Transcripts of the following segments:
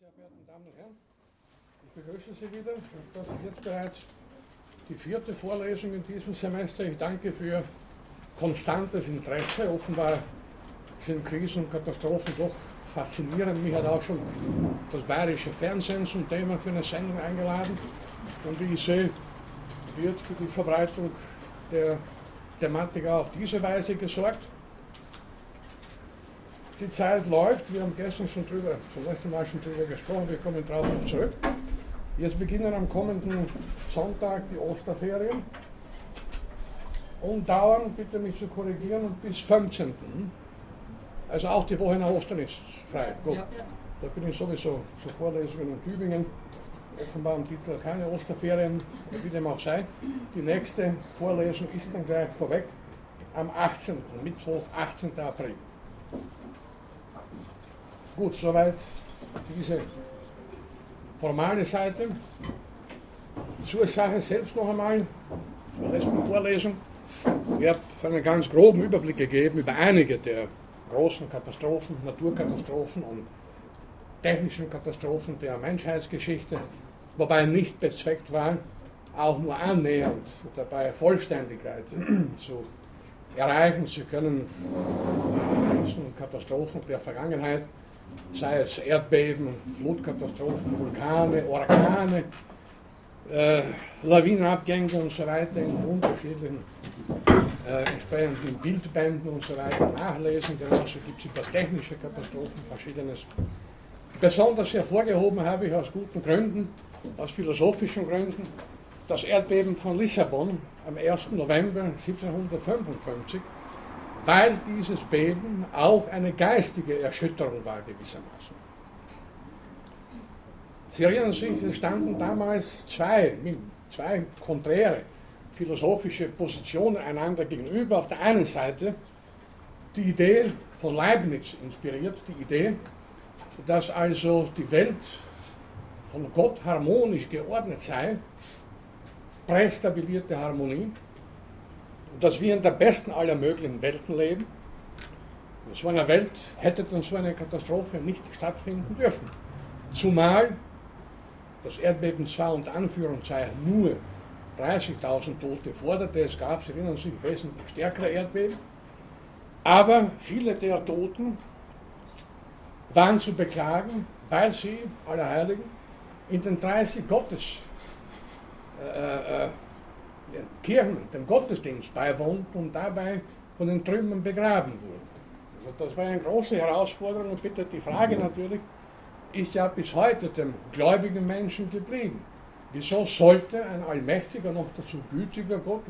sehr verehrten Damen und Herren, ich begrüße Sie wieder. Das ist jetzt bereits die vierte Vorlesung in diesem Semester. Ich danke für konstantes Interesse. Offenbar sind Krisen und Katastrophen doch faszinierend. Mich hat auch schon das bayerische Fernsehen zum Thema für eine Sendung eingeladen. Und wie ich sehe, wird für die Verbreitung der Thematik auch auf diese Weise gesorgt. Die Zeit läuft, wir haben gestern schon drüber, zum letzten Mal schon drüber gesprochen, wir kommen darauf noch zurück. Jetzt beginnen am kommenden Sonntag die Osterferien und dauern, bitte mich zu korrigieren, bis 15. Also auch die Woche nach Ostern ist frei. Gut. Ja, ja. Da bin ich sowieso zu Vorlesungen in Tübingen. Offenbar am Titel keine Osterferien, wie dem auch sei. Die nächste Vorlesung ist dann gleich vorweg am 18. Mittwoch, 18. April. Gut, soweit diese formale Seite. Zur Sache selbst noch einmal, zur letzten Vorlesung. Ich habe einen ganz groben Überblick gegeben über einige der großen Katastrophen, Naturkatastrophen und technischen Katastrophen der Menschheitsgeschichte, wobei nicht bezweckt war, auch nur annähernd dabei Vollständigkeit zu erreichen zu können. Katastrophen der Vergangenheit sei es Erdbeben, Flutkatastrophen, Vulkane, Orkane, äh, Lawinenabgänge und so weiter in unterschiedlichen äh, entsprechenden Bildbänden und so weiter nachlesen. Genauso gibt es über technische Katastrophen verschiedenes. Besonders hervorgehoben habe ich aus guten Gründen, aus philosophischen Gründen, das Erdbeben von Lissabon am 1. November 1755 weil dieses Beben auch eine geistige Erschütterung war gewissermaßen. Sie erinnern sich, es standen damals zwei, zwei konträre philosophische Positionen einander gegenüber. Auf der einen Seite die Idee von Leibniz inspiriert, die Idee, dass also die Welt von Gott harmonisch geordnet sei, prästabilierte Harmonie, dass wir in der besten aller möglichen Welten leben. In so einer Welt hätte dann so eine Katastrophe nicht stattfinden dürfen. Zumal das Erdbeben zwar unter Anführungszeichen nur 30.000 Tote forderte, es gab, Sie erinnern sich, wesentlich stärkere Erdbeben, aber viele der Toten waren zu beklagen, weil sie, alle Heiligen, in den 30 Gottes äh, äh, Kirchen, dem Gottesdienst beiwohnt und dabei von den Trümmern begraben wurden. Also das war eine große Herausforderung und bitte die Frage natürlich, ist ja bis heute dem gläubigen Menschen geblieben. Wieso sollte ein allmächtiger, noch dazu gütiger Gott,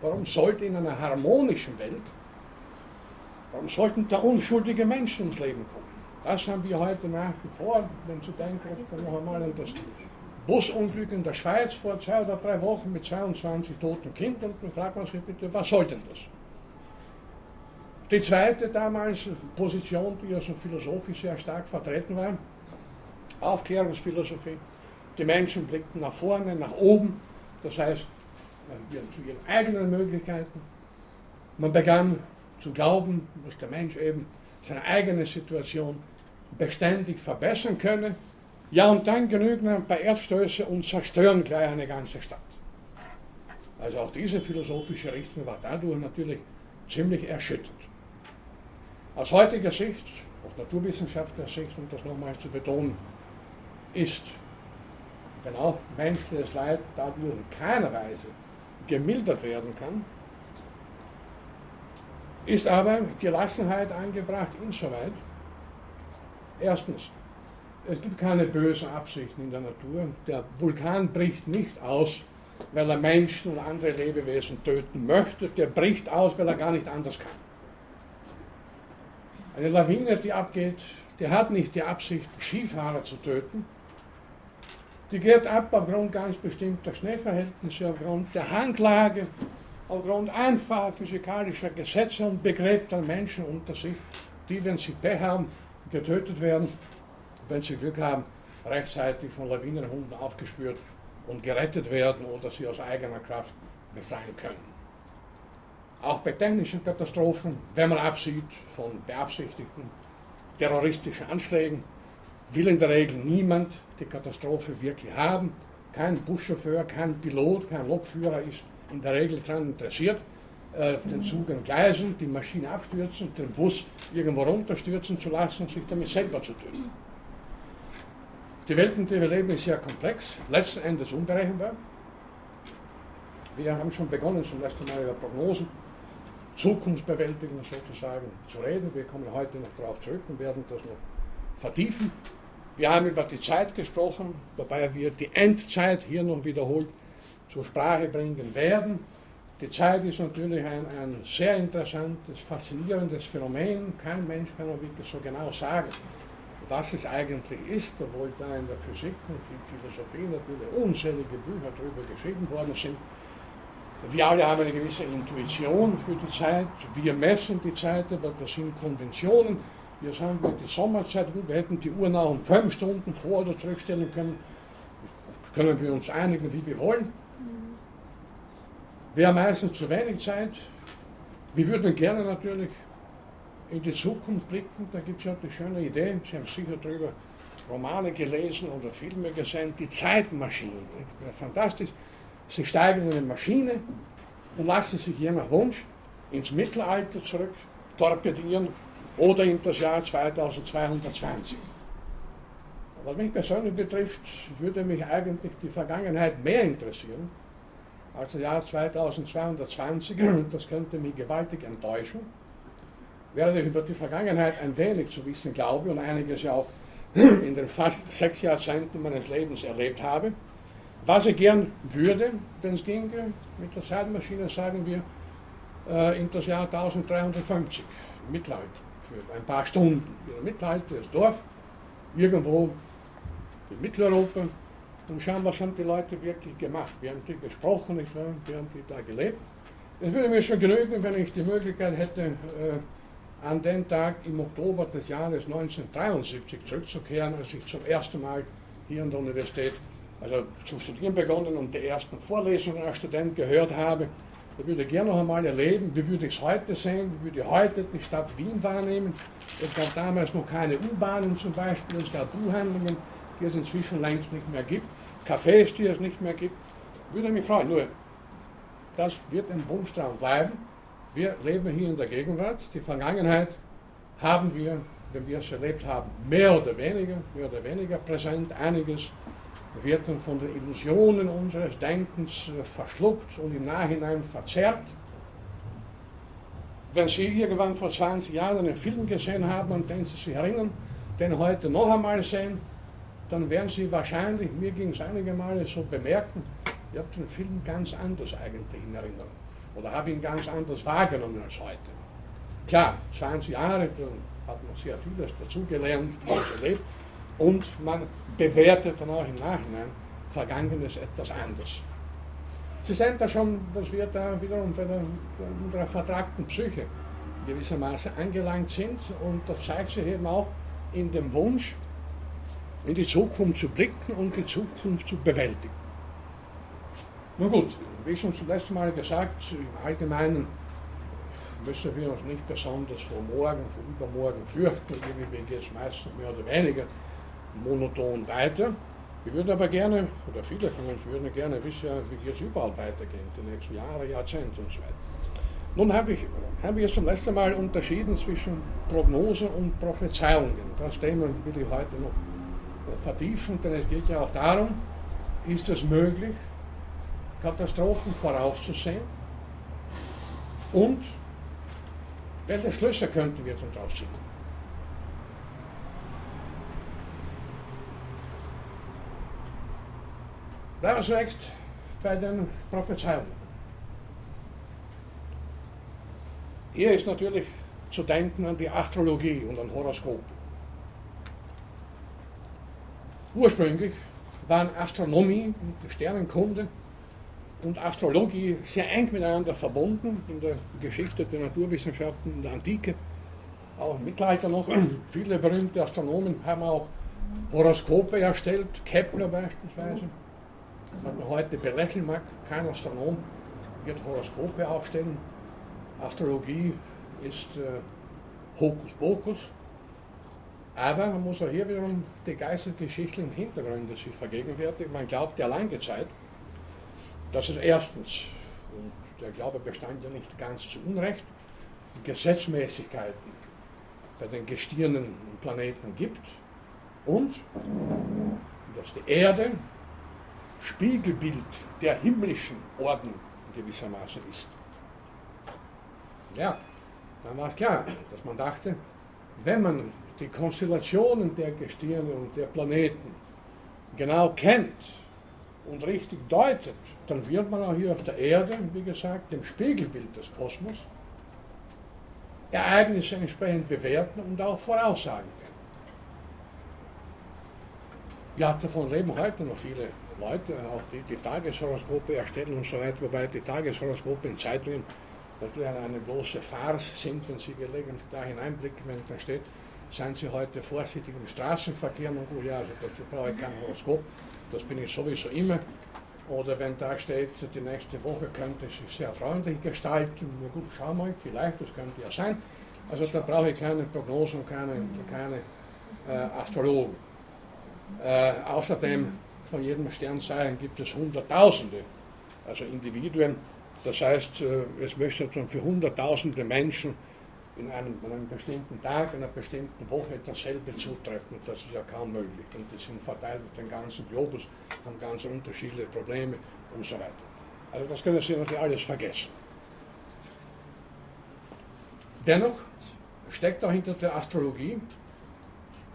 warum sollte in einer harmonischen Welt, warum sollten da unschuldige Menschen ums Leben kommen? Das haben wir heute nach wie vor, wenn Sie denken, noch einmal an das Busunglück in der Schweiz vor zwei oder drei Wochen mit 22 toten Kindern. Und dann fragt man sich bitte, was soll denn das? Die zweite damals Position, die also philosophisch sehr stark vertreten war, Aufklärungsphilosophie. Die Menschen blickten nach vorne, nach oben, das heißt zu ihren eigenen Möglichkeiten. Man begann zu glauben, dass der Mensch eben seine eigene Situation beständig verbessern könne ja, und dann genügen ein paar Erdstöße und zerstören gleich eine ganze Stadt. Also auch diese philosophische Richtung war dadurch natürlich ziemlich erschüttert. Aus heutiger Sicht, aus naturwissenschaftlicher Sicht, um das nochmal zu betonen, ist genau menschliches Leid dadurch in keiner Weise gemildert werden kann, ist aber Gelassenheit angebracht insoweit. Erstens, es gibt keine bösen Absichten in der Natur. Der Vulkan bricht nicht aus, weil er Menschen und andere Lebewesen töten möchte. Der bricht aus, weil er gar nicht anders kann. Eine Lawine, die abgeht, die hat nicht die Absicht, Skifahrer zu töten. Die geht ab aufgrund ganz bestimmter Schneeverhältnisse, aufgrund der Hanglage, aufgrund einfacher physikalischer Gesetze und begräbt dann Menschen unter sich, die, wenn sie Pech haben, getötet werden wenn sie Glück haben, rechtzeitig von Lawinenhunden aufgespürt und gerettet werden oder sie aus eigener Kraft befreien können. Auch bei technischen Katastrophen, wenn man absieht von beabsichtigten terroristischen Anschlägen, will in der Regel niemand die Katastrophe wirklich haben. Kein Buschauffeur, kein Pilot, kein Lokführer ist in der Regel daran interessiert, äh, den Zug entgleisen, die Maschine abstürzen, den Bus irgendwo runterstürzen zu lassen sich damit selber zu töten. Die Welt, in der wir leben, ist sehr komplex, letzten Endes unberechenbar. Wir haben schon begonnen, zum letzten Mal über Prognosen, Zukunftsbewältigung sozusagen zu reden. Wir kommen heute noch darauf zurück und werden das noch vertiefen. Wir haben über die Zeit gesprochen, wobei wir die Endzeit hier noch wiederholt zur Sprache bringen werden. Die Zeit ist natürlich ein, ein sehr interessantes, faszinierendes Phänomen. Kein Mensch kann wirklich so genau sagen, was es eigentlich ist, obwohl da in der Physik und Philosophie natürlich unzählige Bücher darüber geschrieben worden sind. Wir alle haben eine gewisse Intuition für die Zeit. Wir messen die Zeit, aber das sind Konventionen. Jetzt haben wir die Sommerzeit, gut, wir hätten die Uhr nach um fünf Stunden vor- oder zurückstellen können. Können wir uns einigen, wie wir wollen. Wir haben meistens zu wenig Zeit. Wir würden gerne natürlich in die Zukunft blicken. Da gibt es ja die schöne Idee, Sie haben sicher darüber Romane gelesen oder Filme gesehen, die Zeitmaschine. Fantastisch. Sie steigen in eine Maschine und lassen sich je nach Wunsch ins Mittelalter zurück torpedieren oder in das Jahr 2220. Was mich persönlich betrifft, würde mich eigentlich die Vergangenheit mehr interessieren als das Jahr 2220 und das könnte mich gewaltig enttäuschen. Ich über die Vergangenheit ein wenig zu wissen glaube und einiges ja auch in den fast sechs Jahrzehnten meines Lebens erlebt habe, was ich gern würde, wenn es ginge, mit der Zeitmaschine sagen wir, äh, in das Jahr 1350, Mittelalter, für ein paar Stunden. In Mittelalter, das Dorf, irgendwo in Mitteleuropa, und schauen, was haben die Leute wirklich gemacht. Wir haben die gesprochen, nicht wahr? wir haben die da gelebt. Es würde mir schon genügen, wenn ich die Möglichkeit hätte, äh, an den Tag im Oktober des Jahres 1973 zurückzukehren, als ich zum ersten Mal hier an der Universität also zu studieren begonnen und die ersten Vorlesungen als Student gehört habe. Da würde ich gerne noch einmal erleben, wie würde ich es heute sehen, wie würde ich heute die Stadt Wien wahrnehmen. Es gab damals noch keine U-Bahnen zum Beispiel, es gab Buchhandlungen, die es inzwischen längst nicht mehr gibt, Cafés, die es nicht mehr gibt. Würde mich freuen. Nur, das wird ein Wunschtraum bleiben. Wir leben hier in der Gegenwart. Die Vergangenheit haben wir, wenn wir es erlebt haben, mehr oder weniger, mehr oder weniger präsent. Einiges wird dann von den Illusionen unseres Denkens äh, verschluckt und im Nachhinein verzerrt. Wenn Sie irgendwann vor 20 Jahren einen Film gesehen haben, an den Sie sich erinnern, den heute noch einmal sehen, dann werden Sie wahrscheinlich, mir ging es einige Male so bemerken, ich habe den Film ganz anders eigentlich in Erinnerung. Oder habe ihn ganz anders wahrgenommen als heute. Klar, 20 Jahre, da hat man sehr vieles dazugelernt, erlebt. Und man bewertet dann auch im Nachhinein Vergangenes etwas anders. Sie sehen da schon, dass wir da wiederum bei der, unserer vertragten Psyche gewissermaßen angelangt sind und das zeigt sich eben auch in dem Wunsch, in die Zukunft zu blicken und die Zukunft zu bewältigen. Nun gut, wie schon zum letzten Mal gesagt, im Allgemeinen müssen wir uns nicht besonders vor morgen, vor übermorgen fürchten, irgendwie geht es meistens mehr oder weniger monoton weiter. Wir würden aber gerne, oder viele von uns würden gerne wissen, wie es überall weitergeht, die nächsten Jahre, Jahrzehnte und so weiter. Nun habe ich, habe ich zum letzten Mal unterschieden zwischen Prognosen und Prophezeiungen. Das Thema will ich heute noch vertiefen, denn es geht ja auch darum, ist es möglich, Katastrophen vorauszusehen und welche Schlüsse könnten wir daraus ziehen? Bleiben wir zunächst bei den Prophezeiungen. Hier ist natürlich zu denken an die Astrologie und an Horoskop. Ursprünglich waren Astronomie und Sternenkunde und Astrologie sehr eng miteinander verbunden in der Geschichte der Naturwissenschaften in der Antike, auch im Mittelalter noch. Viele berühmte Astronomen haben auch Horoskope erstellt, Kepler beispielsweise was man heute belächeln mag, kein Astronom wird Horoskope aufstellen. Astrologie ist äh, Hokuspokus. Aber man muss auch hier wiederum die geistesgeschichtlichen Hintergründe sich vergegenwärtigen. Man glaubt ja lange Zeit, dass es erstens, und der Glaube bestand ja nicht ganz zu Unrecht, Gesetzmäßigkeiten bei den Gestirnen und Planeten gibt und dass die Erde Spiegelbild der himmlischen Ordnung gewissermaßen ist. Ja, dann war klar, dass man dachte, wenn man die Konstellationen der Gestirne und der Planeten genau kennt und richtig deutet, dann wird man auch hier auf der Erde, wie gesagt, dem Spiegelbild des Kosmos, Ereignisse entsprechend bewerten und auch voraussagen können. Ja, davon leben heute noch viele Leute, auch die die Tageshoroskope erstellen und so weiter, wobei die Tageshoroskope in Zeitungen natürlich eine bloße Farce sind, wenn Sie gelegentlich da hineinblicken, wenn da steht, seien Sie heute vorsichtig im Straßenverkehr, und ja, also dazu brauche ich kein Horoskop, das bin ich sowieso immer. Oder wenn da steht, die nächste Woche könnte sich sehr freundlich gestalten, na gut, schau mal, vielleicht, das könnte ja sein. Also da brauche ich keine Prognosen, keine, keine äh, Astrologen. Äh, außerdem, von jedem Sternzeichen gibt es Hunderttausende, also Individuen. Das heißt, äh, es möchte schon für Hunderttausende Menschen in einem, an einem bestimmten Tag, in einer bestimmten Woche dasselbe zutreffen. Das ist ja kaum möglich. Und die sind verteilt auf den ganzen Globus, haben ganz unterschiedliche Probleme und so weiter. Also das können Sie natürlich alles vergessen. Dennoch steckt auch hinter der Astrologie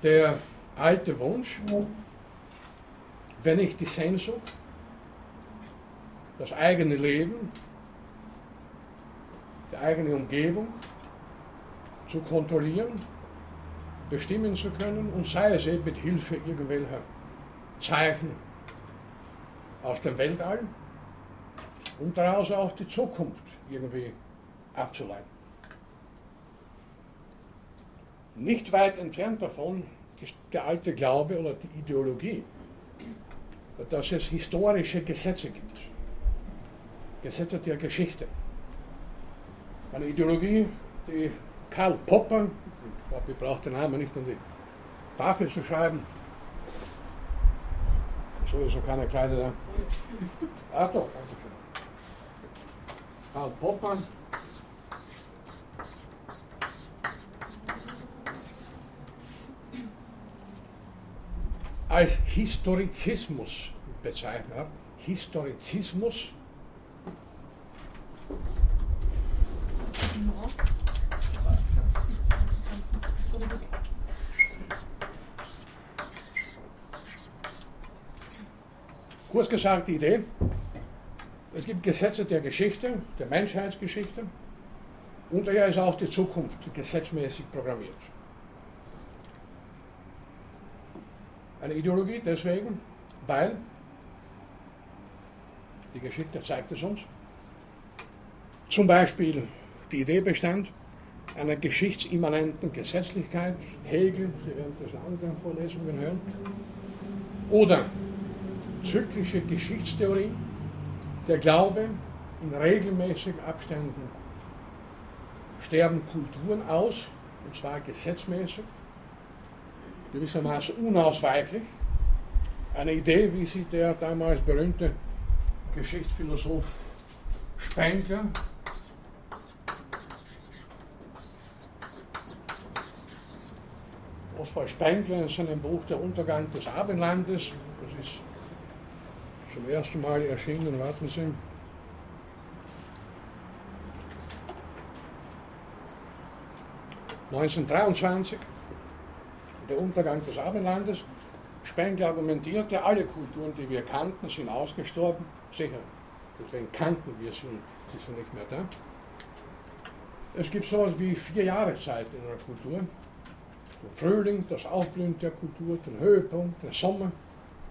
der alte Wunsch, wenn ich die Sehnsucht, das eigene Leben, die eigene Umgebung zu kontrollieren, bestimmen zu können und sei es eben mit Hilfe irgendwelcher Zeichen aus dem Weltall und daraus auch die Zukunft irgendwie abzuleiten. Nicht weit entfernt davon ist der alte Glaube oder die Ideologie, dass es historische Gesetze gibt. Gesetze der Geschichte. Eine Ideologie, die Karl Popper, ich glaube, ich brauche den Namen nicht um die Tafel zu schreiben. Sowieso keine Kreide da. Ah doch, danke schön. Karl Popper. als Historizismus bezeichnet. Historizismus. Ja. Kurz gesagt die Idee, es gibt Gesetze der Geschichte, der Menschheitsgeschichte. Und daher ist auch die Zukunft gesetzmäßig programmiert. Eine Ideologie deswegen, weil die Geschichte zeigt es uns, zum Beispiel die Idee bestand einer geschichtsimmanenten Gesetzlichkeit, Hegel, Sie werden das in anderen Vorlesungen hören, oder zyklische Geschichtstheorie, der Glaube, in regelmäßigen Abständen sterben Kulturen aus, und zwar gesetzmäßig, gewissermaßen unausweichlich. Eine Idee, wie sie der damals berühmte Geschichtsphilosoph Spengler Oswald Spengler in seinem Buch Der Untergang des Abendlandes, das ist zum ersten Mal erschienen, warten Sie. ...1923, der Untergang des Abendlandes. Spengler argumentierte, alle Kulturen, die wir kannten, sind ausgestorben. Sicher, deswegen kannten wir sie sie sind nicht mehr da. Es gibt sowas wie vier Jahreszeit in einer Kultur. Den Frühling, das Aufblühen der Kultur, den Höhepunkt, den Sommer,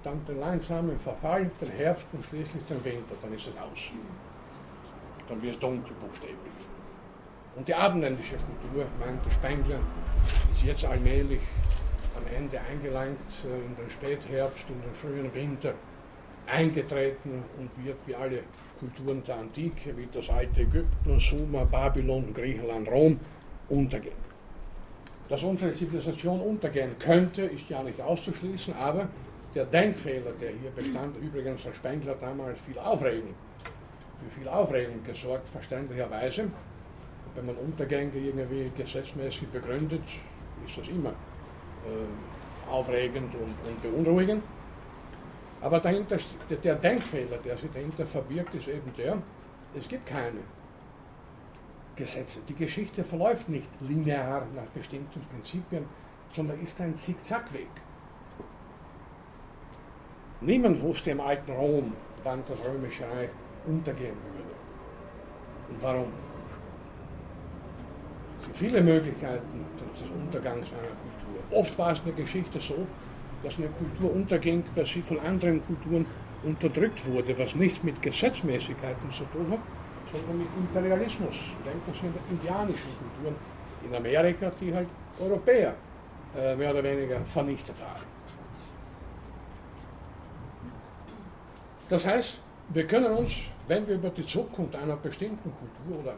dann den langsamen Verfall, den Herbst und schließlich den Winter, dann ist es aus. Dann wird es dunkel buchstäblich. Und die abendländische Kultur, meinte Spengler, ist jetzt allmählich am Ende eingelangt äh, in den Spätherbst, in den frühen Winter eingetreten und wird wie alle Kulturen der Antike, wie das alte Ägypten, Sumer, Babylon, Griechenland, Rom, untergehen. Dass unsere Zivilisation untergehen könnte, ist ja nicht auszuschließen, aber der Denkfehler, der hier bestand, übrigens Herr Spengler damals viel Aufregung, für viel Aufregung gesorgt, verständlicherweise. Wenn man Untergänge irgendwie gesetzmäßig begründet, ist das immer äh, aufregend und, und, beunruhigend. Aber dahinter, der Denkfehler, der sich dahinter verbirgt, ist eben der, es gibt keine Gesetze. Die Geschichte verläuft nicht linear nach bestimmten Prinzipien, sondern ist ein Zickzackweg. Niemand wusste im alten Rom, wann das römische Reich untergehen würde. Und warum? Es gibt viele Möglichkeiten des Untergangs einer Kultur. Oft war es in der Geschichte so, dass eine Kultur unterging, weil sie von anderen Kulturen unterdrückt wurde, was nichts mit Gesetzmäßigkeiten zu tun hat, sondern mit Imperialismus. Denken Sie an die indianischen Kulturen in Amerika, die halt Europäer äh, mehr oder weniger vernichtet haben. Das heißt, wir können uns, wenn wir über die Zukunft einer bestimmten Kultur oder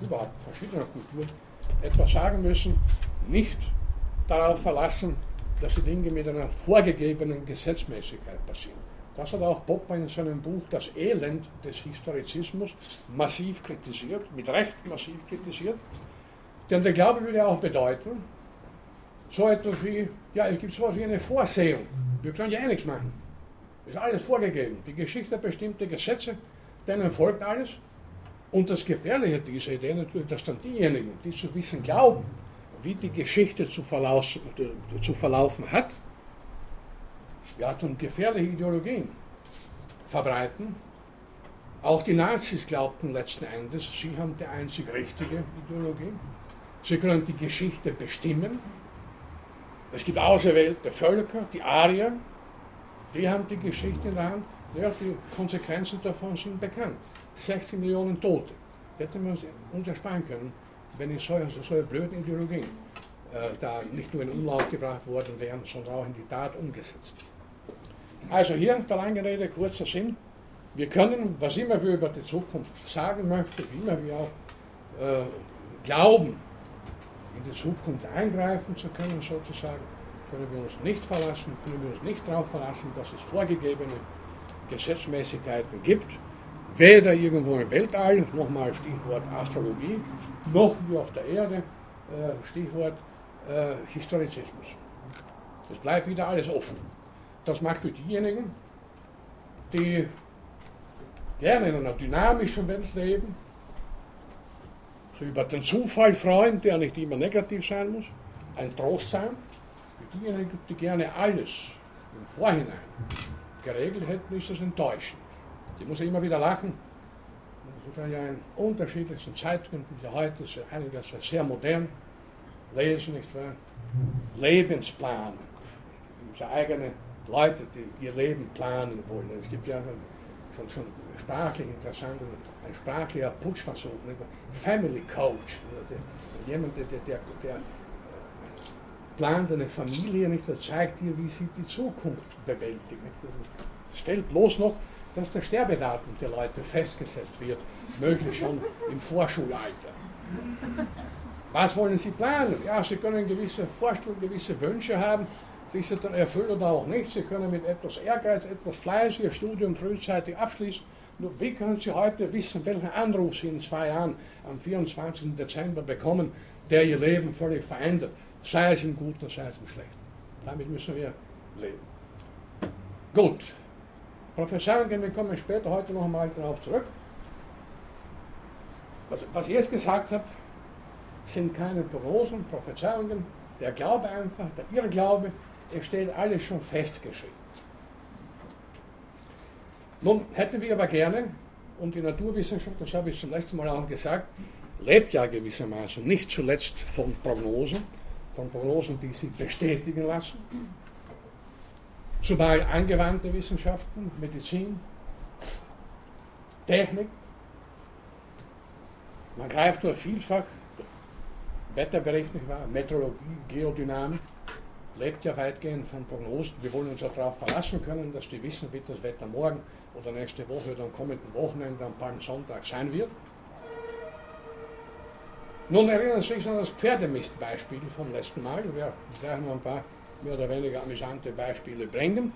überhaupt verschiedener Kulturen etwas sagen müssen, nicht darauf verlassen, dass die Dinge mit einer vorgegebenen Gesetzmäßigkeit passieren. Das hat auch Popper in seinem Buch Das Elend des Historizismus massiv kritisiert, mit Recht massiv kritisiert. Denn der Glaube würde auch bedeuten, so etwas wie, ja, es gibt so etwas wie eine Vorsehung. Wir können ja eh nichts machen. Ist alles vorgegeben. Die Geschichte bestimmte Gesetze, denen folgt alles. Und das Gefährliche dieser Idee natürlich, dass dann diejenigen, die zu wissen glauben, wie die Geschichte zu, verlaufen, zu verlaufen hat, ja, dann gefährliche Ideologien verbreiten. Auch die Nazis glaubten letzten Endes, sie haben die einzig richtige Ideologie. Sie können die Geschichte bestimmen. Es gibt auserwählte Völker, die Arier, die haben die Geschichte in der Hand. Ja, die Konsequenzen davon sind bekannt. 60 Millionen Tote. Hätten wir uns ersparen können, wenn die solche, solche blöden Ideologien äh, da nicht nur in Umlauf gebracht worden wären, sondern auch in die Tat umgesetzt. Also hier der lange Rede, kurzer Sinn. Wir können, was immer wir über die Zukunft sagen möchten, wie immer wir auch äh, glauben, in die Zukunft eingreifen zu können, sozusagen, können wir uns nicht verlassen, können wir uns nicht darauf verlassen, dass es vorgegebene Gesetzmäßigkeiten gibt, weder irgendwo im Weltall, nochmal Stichwort Astrologie, noch hier auf der Erde, äh, Stichwort äh, Historizismus. Es bleibt wieder alles offen. Das mag für diejenigen, die gerne in einer dynamischen Welt leben, so über den Zufall freuen, der nicht immer negativ sein muss, ein Trost sein. Für diejenigen, die gerne alles im Vorhinein geregelt hätten, ist das enttäuschend. Die muss immer wieder lachen. Ist ja in unterschiedlichsten Zeitungen, die heute ist einiges sehr modern, lesen, nicht wahr? Lebensplan. Es gibt eigene Leute, die ihr Leben planen wollen. Es gibt ja schon, schon sprachlich interessant, ein sprachlicher Putschversuch, Family Coach. Jemand, der, der, der, der plant eine Familie, nicht, der zeigt ihr, wie sie die Zukunft bewältigt. Es fällt bloß noch, dass der Sterbedatum der Leute festgesetzt wird, möglich schon im Vorschulalter. Was wollen Sie planen? Ja, Sie können gewisse Vorstellungen, gewisse Wünsche haben, Sie dann erfüllen oder auch nicht. Sie können mit etwas Ehrgeiz, etwas Fleiß Ihr Studium frühzeitig abschließen. Nur wie können Sie heute wissen, welchen Anruf Sie in zwei Jahren am 24. Dezember bekommen, der Ihr Leben völlig verändert? sei es im Guten, sei es im Schlechten. Damit müssen wir leben. Gut. Prophezeiungen, wir kommen später heute noch einmal darauf zurück. Was, was ich jetzt gesagt habe, sind keine Prognosen, Prophezeiungen. Der Glaube einfach, der Irrglaube, es steht alles schon festgeschrieben. Nun hätten wir aber gerne, und die Naturwissenschaft, das habe ich zum letzten Mal auch gesagt, lebt ja gewissermaßen nicht zuletzt von Prognosen, von Prognosen, die sich bestätigen lassen, zumal angewandte Wissenschaften, Medizin, Technik. Man greift nur vielfach, Wetterbericht, nicht wahr? Meteorologie, Geodynamik, lebt ja weitgehend von Prognosen. Wir wollen uns darauf verlassen können, dass die wissen, wie das Wetter morgen oder nächste Woche oder am kommenden Wochenende am Palmsonntag sein wird. Nun erinnern Sie sich an das Pferdemistbeispiel vom letzten Mal. Wir werden ein paar mehr oder weniger amüsante Beispiele bringen.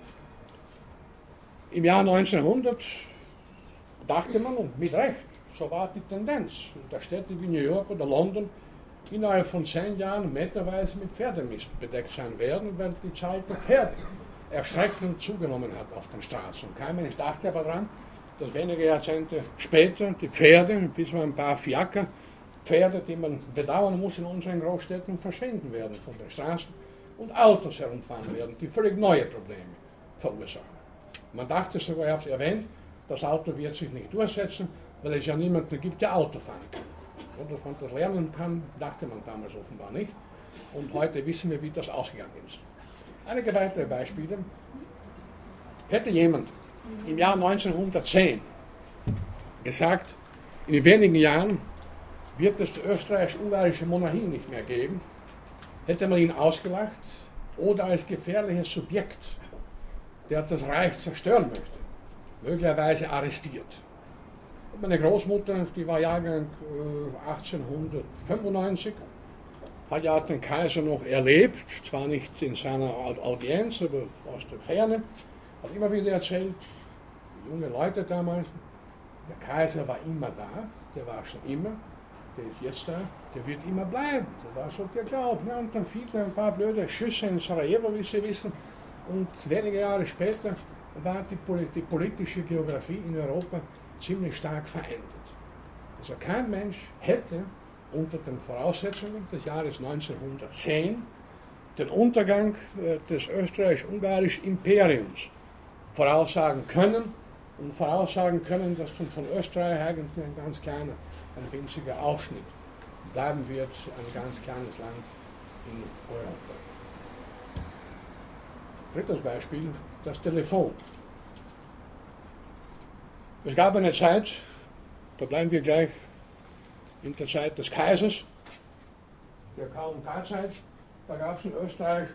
Im Jahr 1900 dachte man, und mit Recht, so war die Tendenz, der Städte wie New York oder London innerhalb von zehn Jahren meterweise mit Pferdemist bedeckt sein werden, weil die Zahl der Pferde erschreckend zugenommen hat auf den Straßen. Kein Mensch dachte aber daran, dass wenige Jahrzehnte später die Pferde, bis man ein paar Fiaker, Pferde, die man bedauern muss in unseren Großstädten, verschwinden werden von den Straßen und Autos herumfahren werden, die völlig neue Probleme verursachen. Man dachte sogar, ich habe es erwähnt, das Auto wird sich nicht durchsetzen, weil es ja niemanden gibt, der Auto fahren kann. Dass man das lernen kann, dachte man damals offenbar nicht. Und heute wissen wir, wie das ausgegangen ist. Einige weitere Beispiele. Hätte jemand im Jahr 1910 gesagt, in wenigen Jahren wird es die österreichisch-ungarische Monarchie nicht mehr geben, hätte man ihn ausgelacht oder als gefährliches Subjekt, der das Reich zerstören möchte, möglicherweise arrestiert. Meine Großmutter, die war Jahrgang 1895, äh, hat ja den Kaiser noch erlebt, zwar nicht in seiner Audienz, aber aus der Ferne, hat immer wieder erzählt, junge Leute damals, der Kaiser war immer da, der war schon immer, der ist jetzt da, der wird immer bleiben. Das war so geglaubt. Ne? Und dann fiel ein paar blöde Schüsse in Sarajevo, wie Sie wissen. Und wenige Jahre später war die politische Geografie in Europa ziemlich stark verändert. Also kein Mensch hätte unter den Voraussetzungen des Jahres 1910 den Untergang äh, des österreichisch-ungarischen Imperiums voraussagen können und voraussagen können, dass von Österreich eigentlich ein ganz kleiner ein winziger Ausschnitt bleiben wird, ein ganz kleines Land in Europa. Drittes Beispiel, das Telefon. Es gab eine Zeit, da bleiben wir gleich in der Zeit des Kaisers, der KMK-Zeit, da gab es in Österreich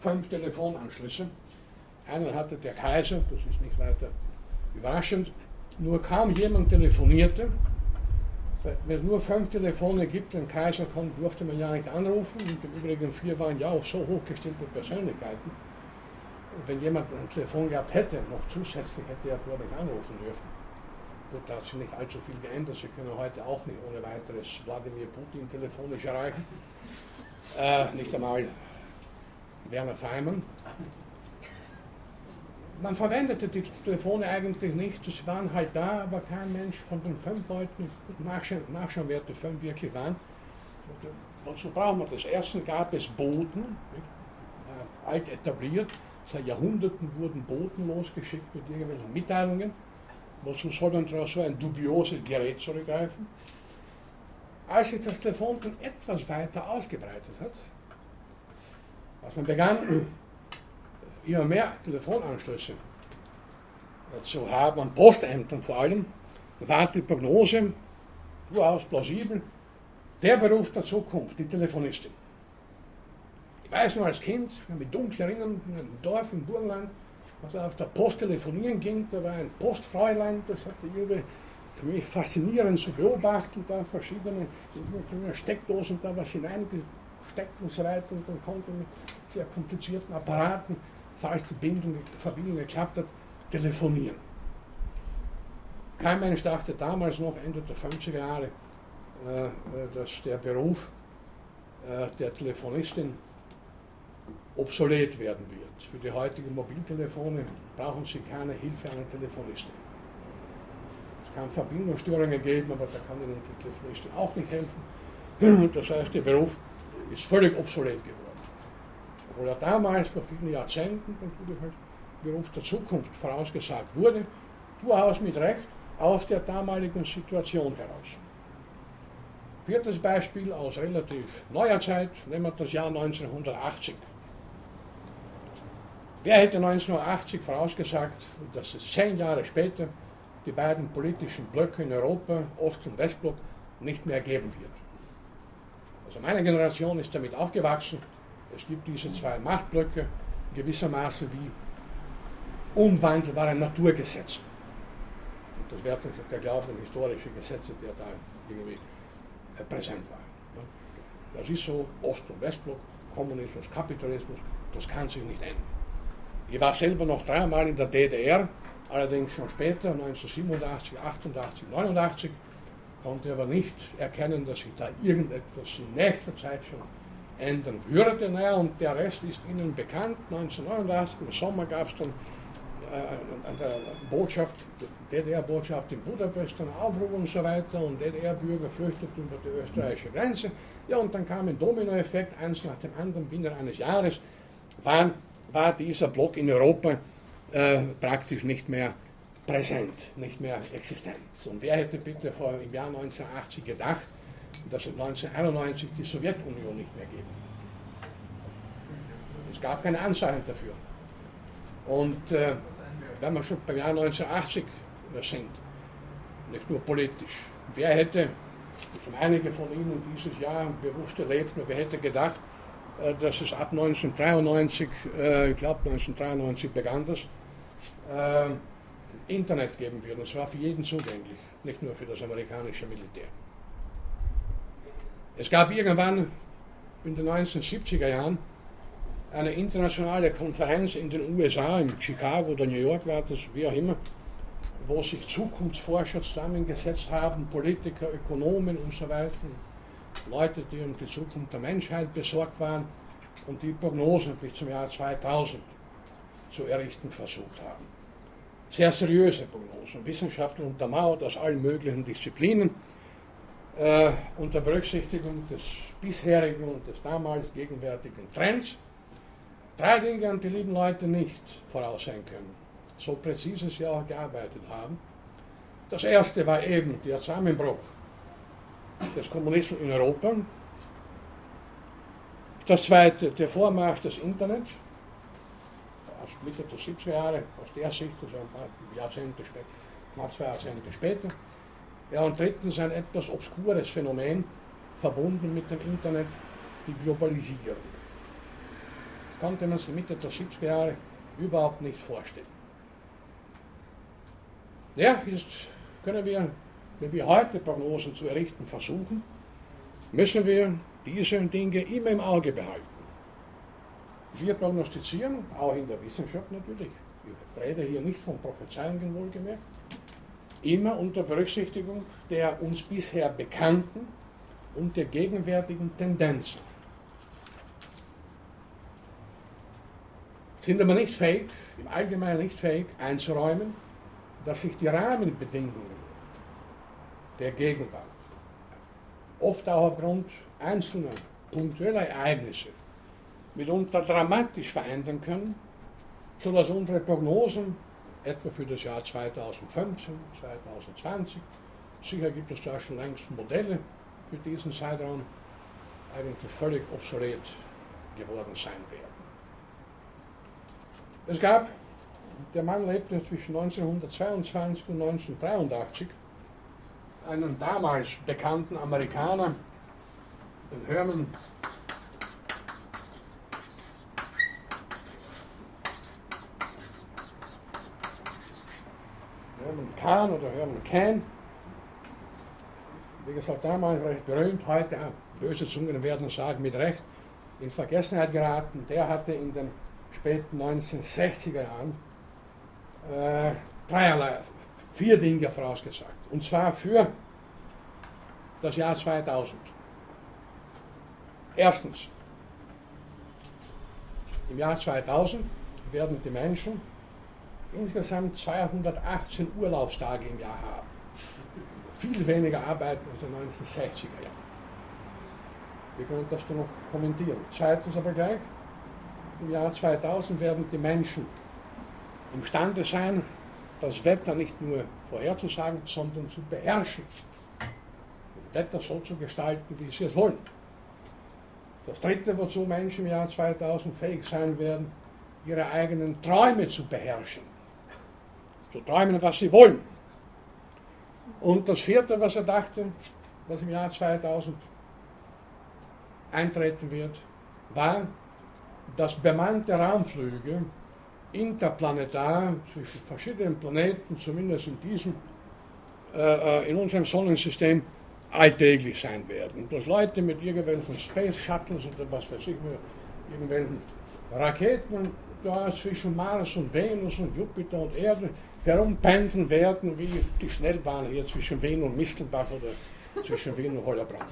fünf Telefonanschlüsse. Einer hatte der Kaiser, das ist nicht weiter überraschend, nur kaum jemand telefonierte, wenn es nur fünf Telefone gibt, den Kaiser kommt, durfte man ja nicht anrufen. Und im Übrigen vier waren ja auch so hochgestimmte Persönlichkeiten. Und wenn jemand ein Telefon gehabt hätte, noch zusätzlich hätte er dort nicht anrufen dürfen. Gut, da hat sich nicht allzu viel geändert. Sie können heute auch nicht ohne weiteres Wladimir Putin telefonisch erreichen. Äh, nicht einmal Werner Feimann. Man verwendete die Telefone eigentlich nicht, es waren halt da, aber kein Mensch von den fünf Leuten, nachschauen, nachschauen wer die fünf wirklich waren. Wozu brauchen wir das? Erstens gab es Boten, äh, alt etabliert, seit Jahrhunderten wurden Boten losgeschickt mit irgendwelchen Mitteilungen. Wozu soll man daraus so ein dubioses Gerät zurückgreifen? Als sich das Telefon dann etwas weiter ausgebreitet hat, als man begann, immer mehr Telefonanschlüsse zu haben, an Postämtern vor allem, war die Prognose durchaus plausibel, der Beruf der Zukunft, die Telefonistin. Ich weiß noch als Kind, mit dunklen Erinnerungen in einem Dorf im Burgenland, was auf der Post telefonieren ging, da war ein Postfräulein, das hatte irgendwie für mich faszinierend zu beobachten, da verschiedene Steckdosen da was hineingesteckt und so weiter und dann konnte mit sehr komplizierten Apparaten falls die Bindung, Verbindung geklappt hat, telefonieren. Kein Mensch dachte damals noch, Ende der 50er Jahre, äh, dass der Beruf äh, der Telefonistin obsolet werden wird. Für die heutigen Mobiltelefone brauchen Sie keine Hilfe einer Telefonistin. Es kann Verbindungsstörungen geben, aber da kann Ihnen die Telefonistin auch nicht helfen. Das heißt, der Beruf ist völlig obsolet geworden obwohl er damals vor vielen Jahrzehnten natürlich als Beruf der Zukunft vorausgesagt wurde, durchaus mit Recht aus der damaligen Situation heraus. Viertes Beispiel aus relativ neuer Zeit, nehmen wir das Jahr 1980. Wer hätte 1980 vorausgesagt, dass es zehn Jahre später die beiden politischen Blöcke in Europa, Ost- und Westblock, nicht mehr geben wird? Also meine Generation ist damit aufgewachsen, es gibt diese zwei Machtblöcke gewissermaßen wie unwandelbare Naturgesetze. Und das wäre der Glaube an historische Gesetze, der da irgendwie äh, präsent war. Das ist so Ost- und Westblock, Kommunismus, Kapitalismus, das kann sich nicht ändern. Ich war selber noch dreimal in der DDR, allerdings schon später, 1987, 88, 89, konnte aber nicht erkennen, dass sich da irgendetwas in nächster Zeit schon ändern würde. Naja, und der Rest ist Ihnen bekannt. 1989 im Sommer gab es dann äh, an der Botschaft, DDR-Botschaft in Budapest einen Aufruf und so weiter und DDR-Bürger flüchteten über die österreichische Grenze. Ja, und dann kam ein Dominoeffekt, eins nach dem anderen, binnen eines Jahres war, war dieser Block in Europa äh, praktisch nicht mehr präsent, nicht mehr existent. Und wer hätte bitte vor im Jahr 1980 gedacht, dass es 1991 die Sowjetunion nicht mehr gibt? Es gab keine Anzeichen dafür. Und äh, wenn wir schon beim Jahr 1980 sind, nicht nur politisch, wer hätte, haben einige von Ihnen dieses Jahr bewusst erlebt, wer hätte gedacht, äh, dass es ab 1993, äh, ich glaube 1993 begann das, äh, Internet geben wird. Und zwar für jeden zugänglich, nicht nur für das amerikanische Militär. Es gab irgendwann in den 1970er Jahren eine internationale Konferenz in den USA, in Chicago oder New York war das, wie auch immer, wo sich Zukunftsforscher zusammengesetzt haben, Politiker, Ökonomen und so weiter, Leute, die um die Zukunft der Menschheit besorgt waren und die Prognosen bis zum Jahr 2000 zu errichten versucht haben sehr seriöse Prognosen, Wissenschaftler untermauert aus allen möglichen Disziplinen, äh, unter Berücksichtigung des bisherigen und des damals gegenwärtigen Trends. Drei Dinge, an die lieben Leute nicht voraussehen können, so präzise sie auch gearbeitet haben. Das erste war eben der Zusammenbruch des Kommunismus in Europa. Das zweite, der Vormarsch des Internets aus Mitte der 70er Jahre, aus der Sicht, also ein paar Jahrzehnte später, knapp zwei Jahrzehnte später. Ja, und drittens ein etwas obskures Phänomen, verbunden mit dem Internet, die Globalisierung. Das konnte man sich Mitte der 70er Jahre überhaupt nicht vorstellen. Ja, jetzt können wir, wenn wir heute Prognosen zu errichten versuchen, müssen wir diese Dinge immer im Auge behalten. Wir prognostizieren, auch in der Wissenschaft natürlich, ich rede hier nicht von Prophezeiungen wohlgemerkt, immer unter Berücksichtigung der uns bisher bekannten und der gegenwärtigen Tendenzen. Sind aber nicht fähig, im Allgemeinen nicht fähig einzuräumen, dass sich die Rahmenbedingungen der Gegenwart oft auch aufgrund einzelner punktueller Ereignisse mitunter dramatisch verändern können, sodass unsere Prognosen etwa für das Jahr 2015, 2020, sicher gibt es da schon längst Modelle für diesen Zeitraum, eigentlich völlig obsolet geworden sein werden. Es gab, der Mann lebte zwischen 1922 und 1983, einen damals bekannten Amerikaner, den Herman Herman Kahn oder Herman Kahn. Wie gesagt, damals recht berühmt, heute böse Zungen werden sagen mit Recht in Vergessenheit geraten. Der hatte in den späten 1960er Jahren äh, dreierlei, vier Dinge vorausgesagt. Und zwar für das Jahr 2000. Erstens, im Jahr 2000 werden die Menschen insgesamt 218 Urlaubstage im Jahr haben. Viel weniger Arbeit als in den 1960er Jahren. Wir können das dann noch kommentieren. Zweitens aber gleich, im Jahr 2000 werden die Menschen imstande sein, das Wetter nicht nur vorherzusagen, sondern zu beherrschen. Das Wetter so zu gestalten, wie sie es wollen. Das dritte, wozu Menschen im Jahr 2000 fähig sein werden, ihre eigenen Träume zu beherrschen zu träumen, was sie wollen. Und das vierte, was er dachte, was im Jahr 2000 eintreten wird, war, dass bemannte Raumflüge interplanetar zwischen verschiedenen Planeten, zumindest in diesem, äh, äh in unserem Sonnensystem, alltäglich sein werden. Dass Leute mit irgendwelchen Space Shuttles oder was weiß ich, irgendwelchen Raketen da zwischen Mars und Venus und Jupiter und Erde herumpendeln werden, wie die Schnellbahn hier zwischen Wien und Mistelbach oder zwischen Wien und Hollerbrand.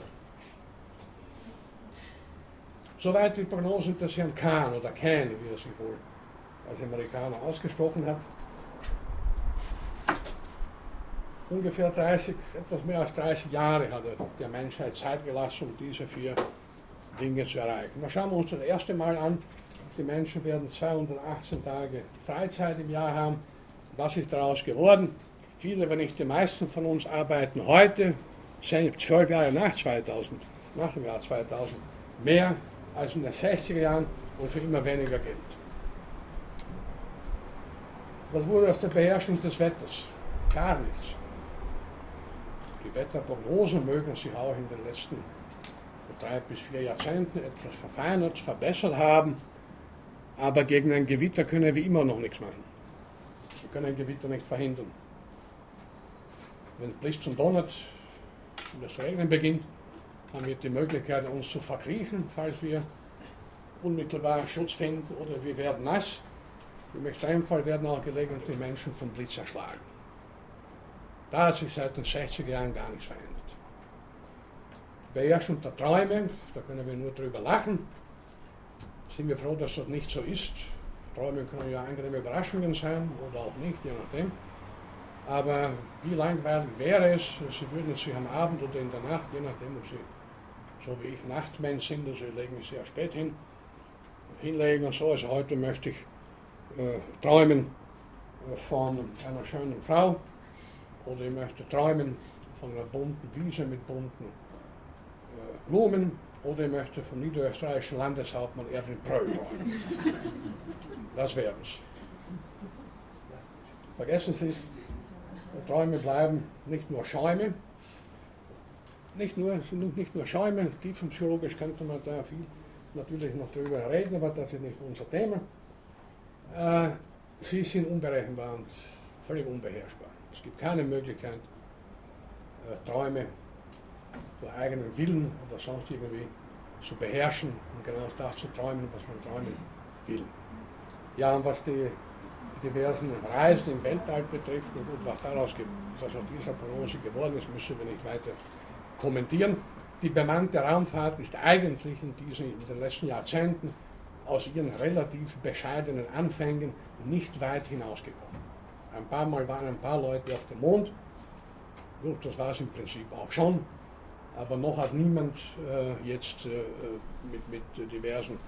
Soweit die Prognosen des Herrn Kahn oder Kahn, wie er sich wohl als Amerikaner ausgesprochen hat. Ungefähr 30, etwas mehr als 30 Jahre hat er der Menschheit Zeit gelassen, um diese vier Dinge zu erreichen. Wir schauen uns das erste Mal an, die Menschen werden 218 Tage Freizeit im Jahr haben. Was ist daraus geworden? Viele, wenn nicht die meisten von uns arbeiten heute, zwölf Jahre nach 2000, nach dem Jahr 2000, mehr als in den 60er Jahren und für immer weniger Geld. Was wurde aus der Beherrschung des Wetters? Gar nichts. Die Wetterprognosen mögen sich auch in den letzten drei bis vier Jahrzehnten etwas verfeinert, verbessert haben, aber gegen ein Gewitter können wir immer noch nichts machen. Wir können ein Gewitter nicht verhindern. Wenn es blitzt und donnert und das Regnen beginnt, haben wir die Möglichkeit, uns zu verkriechen, falls wir unmittelbar Schutz finden oder wir werden nass. Im Extremfall werden auch gelegentlich Menschen vom Blitz erschlagen. Da hat sich seit den 60er Jahren gar nichts verändert. Beherrschung der Träume, da können wir nur drüber lachen. Sind wir froh, dass das nicht so ist. Träume können ja angenehme Überraschungen sein oder auch nicht, je nachdem. Aber wie langweilig wäre es, Sie würden sich am Abend oder in der Nacht, je nachdem, ob Sie so wie ich Nachtmensch sind, also ich lege mich sehr spät hin, hinlegen und so. Also heute möchte ich träumen äh, von einer schönen Frau oder ich möchte träumen von einer bunten Wiese mit bunten äh, Blumen oder ich möchte vom niederösterreichischen Landeshauptmann Erwin Pröll träumen. Das wäre es. Vergessen Sie es, Träume bleiben nicht nur Schäume, nicht nur, sind nicht nur Schäume, tiefenpsychologisch könnte man da viel natürlich noch darüber reden, aber das ist nicht unser Thema. Äh, sie sind unberechenbar und völlig unbeherrschbar. Es gibt keine Möglichkeit, äh, Träume für eigenen Willen oder sonst irgendwie zu beherrschen und genau das zu träumen, was man träumen will. Ja, und was die diversen Reisen im Weltall betrifft und was daraus was aus dieser Prognose geworden ist, müssen wir nicht weiter kommentieren. Die bemannte Raumfahrt ist eigentlich in, diesen, in den letzten Jahrzehnten aus ihren relativ bescheidenen Anfängen nicht weit hinausgekommen. Ein paar Mal waren ein paar Leute auf dem Mond, gut, das war es im Prinzip auch schon, aber noch hat niemand äh, jetzt äh, mit, mit diversen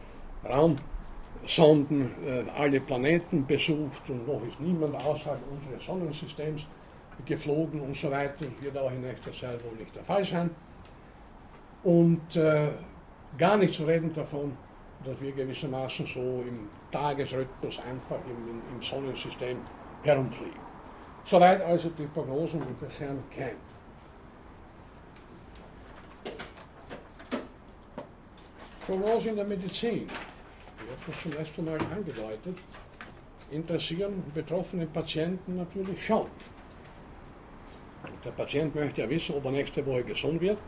Raumsonden äh, alle Planeten besucht und noch ist niemand außerhalb unseres Sonnensystems geflogen und so weiter. Wird auch in nächster Zeit wohl nicht der Fall sein. Und äh, gar nicht zu reden davon, dass wir gewissermaßen so im Tagesrhythmus einfach im, im, Sonnensystem herumfliegen. Soweit also die Prognosen des Herrn Kent. Prognosen in der Medizin, ich habe das zum ersten Mal angedeutet, interessieren betroffene Patienten natürlich schon. Der Patient möchte ja wissen, ob er nächste Woche gesund wird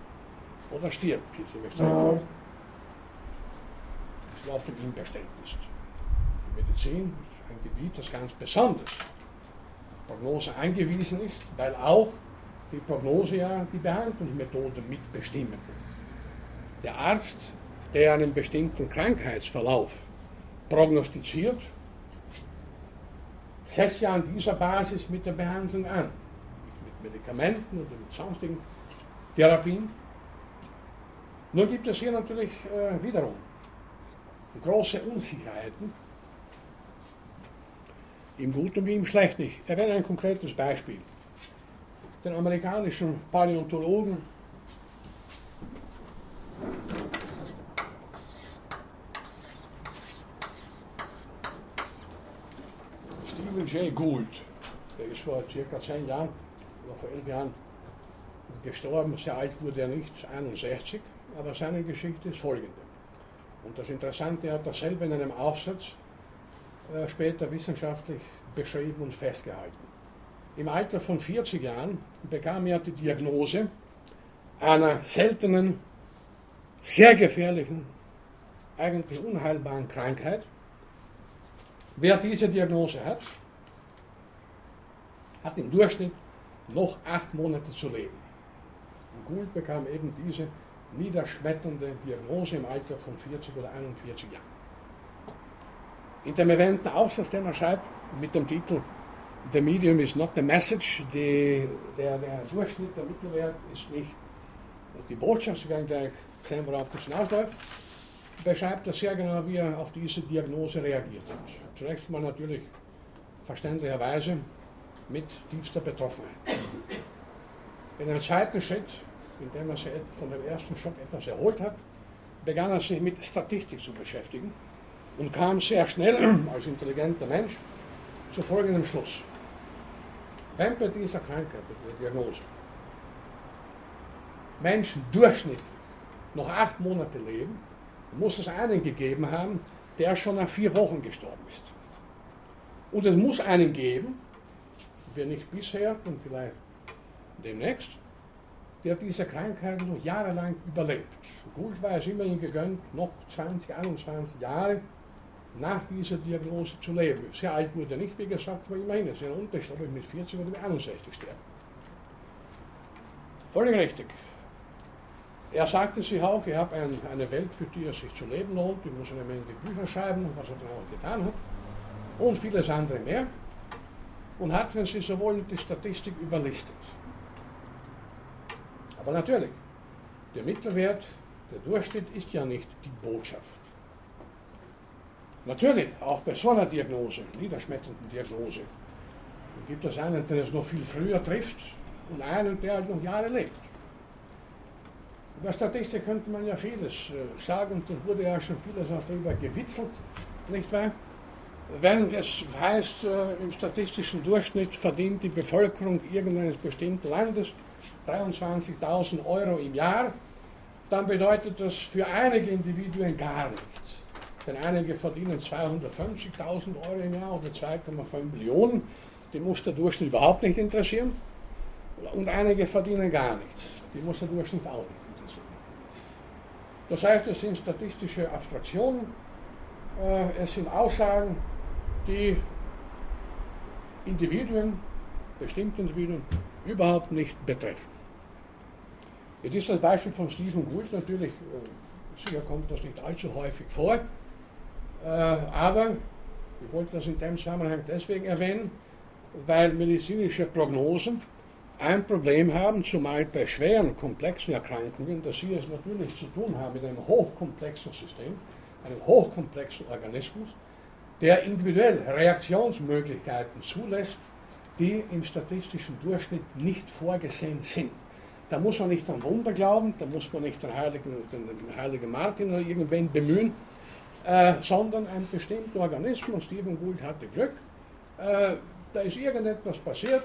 oder stirbt, wie Sie mich sagen. In ihm bestellt ist. Die Medizin ist ein Gebiet, das ganz besonders Prognose angewiesen ist, weil auch die Prognose ja die Behandlungsmethode mitbestimmen. Der Arzt, der einen bestimmten Krankheitsverlauf prognostiziert, setzt ja an dieser Basis mit der Behandlung an. Medikamenten oder mit sonstigen Therapien. Nun gibt es hier natürlich äh, wiederum große Unsicherheiten, im Guten wie im Schlechten. Ich erwähne ein konkretes Beispiel. Den amerikanischen Paläontologen Stephen J. Gould, der ist vor circa zehn Jahren oder vor elf Jahren gestorben. Sehr alt wurde er nicht, 61, aber seine Geschichte ist folgende. Und das Interessante, er hat dasselbe in einem Aufsatz äh, später wissenschaftlich beschrieben und festgehalten. Im Alter von 40 Jahren bekam er die Diagnose, einer seltenen, sehr gefährlichen, eigentlich unheilbaren Krankheit. Wer diese Diagnose hat, hat im Durchschnitt noch acht Monate zu leben. Und Gould bekam eben diese niederschmetternde Diagnose im Alter von 40 oder 41 Jahren. In dem erwähnten Aufsatz, den er schreibt, mit dem Titel The Medium is not the message, die, der, der Durchschnitt, der Mittelwert ist nicht die Botschaft, Sie werden gleich sehen, worauf das hinausläuft, beschreibt er sehr genau, wie er auf diese Diagnose reagiert hat. Zunächst mal natürlich verständlicherweise mit tiefster Betroffenheit. In einem zweiten Schritt, in dem er sich von dem ersten Schock etwas erholt hat, begann er sich mit Statistik zu beschäftigen und kam sehr schnell als intelligenter Mensch zu folgendem Schluss. Wenn bei dieser Krankheit, bei der Diagnose, Menschen durchschnittlich noch acht Monate leben, muss es einen gegeben haben, der schon nach vier Wochen gestorben ist. Und es muss einen geben, wer nicht bisher und vielleicht demnächst, der diese Krankheit noch jahrelang überlebt. Gut war es immerhin gegönnt, noch 20, 21 Jahre nach dieser Diagnose zu leben. Sehr alt wurde er nicht, wie gesagt, aber immerhin, ist ein Unterschied, ob ich mit 40 oder mit 61 sterbe. Völlig richtig. Er sagte sich auch, ich habe ein, eine Welt, für die es sich zu leben lohnt, ich muss eine Menge Bücher schreiben, was er dann auch getan hat, und vieles andere mehr, und hat, wenn Sie so wollen, die Statistik überlistet. Aber natürlich, der Mittelwert, der Durchschnitt ist ja nicht die Botschaft. Natürlich, auch bei so einer Diagnose, niederschmetternden Diagnose, gibt es einen, der es noch viel früher trifft und einen, der halt noch Jahre lebt. Über Statistik könnte man ja vieles äh, sagen und da wurde ja schon vieles auch darüber gewitzelt, nicht wahr? Wenn es heißt, äh, im statistischen Durchschnitt verdient die Bevölkerung irgendeines bestimmten Landes 23.000 Euro im Jahr, dann bedeutet das für einige Individuen gar nichts. Denn einige verdienen 250.000 Euro im Jahr oder 2,5 Millionen, die muss der Durchschnitt überhaupt nicht interessieren. Und einige verdienen gar nichts, die muss der Durchschnitt auch nicht interessieren. Das heißt, es sind statistische Abstraktionen, äh, es sind Aussagen, die Individuen, bestimmte Individuen, überhaupt nicht betreffen. Jetzt ist das Beispiel von Stephen Gould natürlich, äh, sicher kommt das nicht allzu häufig vor, äh, aber ich wollte das in dem Zusammenhang deswegen erwähnen, weil medizinische Prognosen ein Problem haben, zumal bei schweren, komplexen Erkrankungen, dass sie es natürlich zu tun haben mit einem hochkomplexen System, einem hochkomplexen Organismus, der individuell Reaktionsmöglichkeiten zulässt, die im statistischen Durchschnitt nicht vorgesehen sind. Da muss man nicht an Wunder glauben, da muss man nicht den heiligen, den, heiligen Martin oder irgendwen bemühen, äh, sondern ein bestimmter Organismus, Stephen Gould hatte Glück, äh, da ist irgendetwas passiert,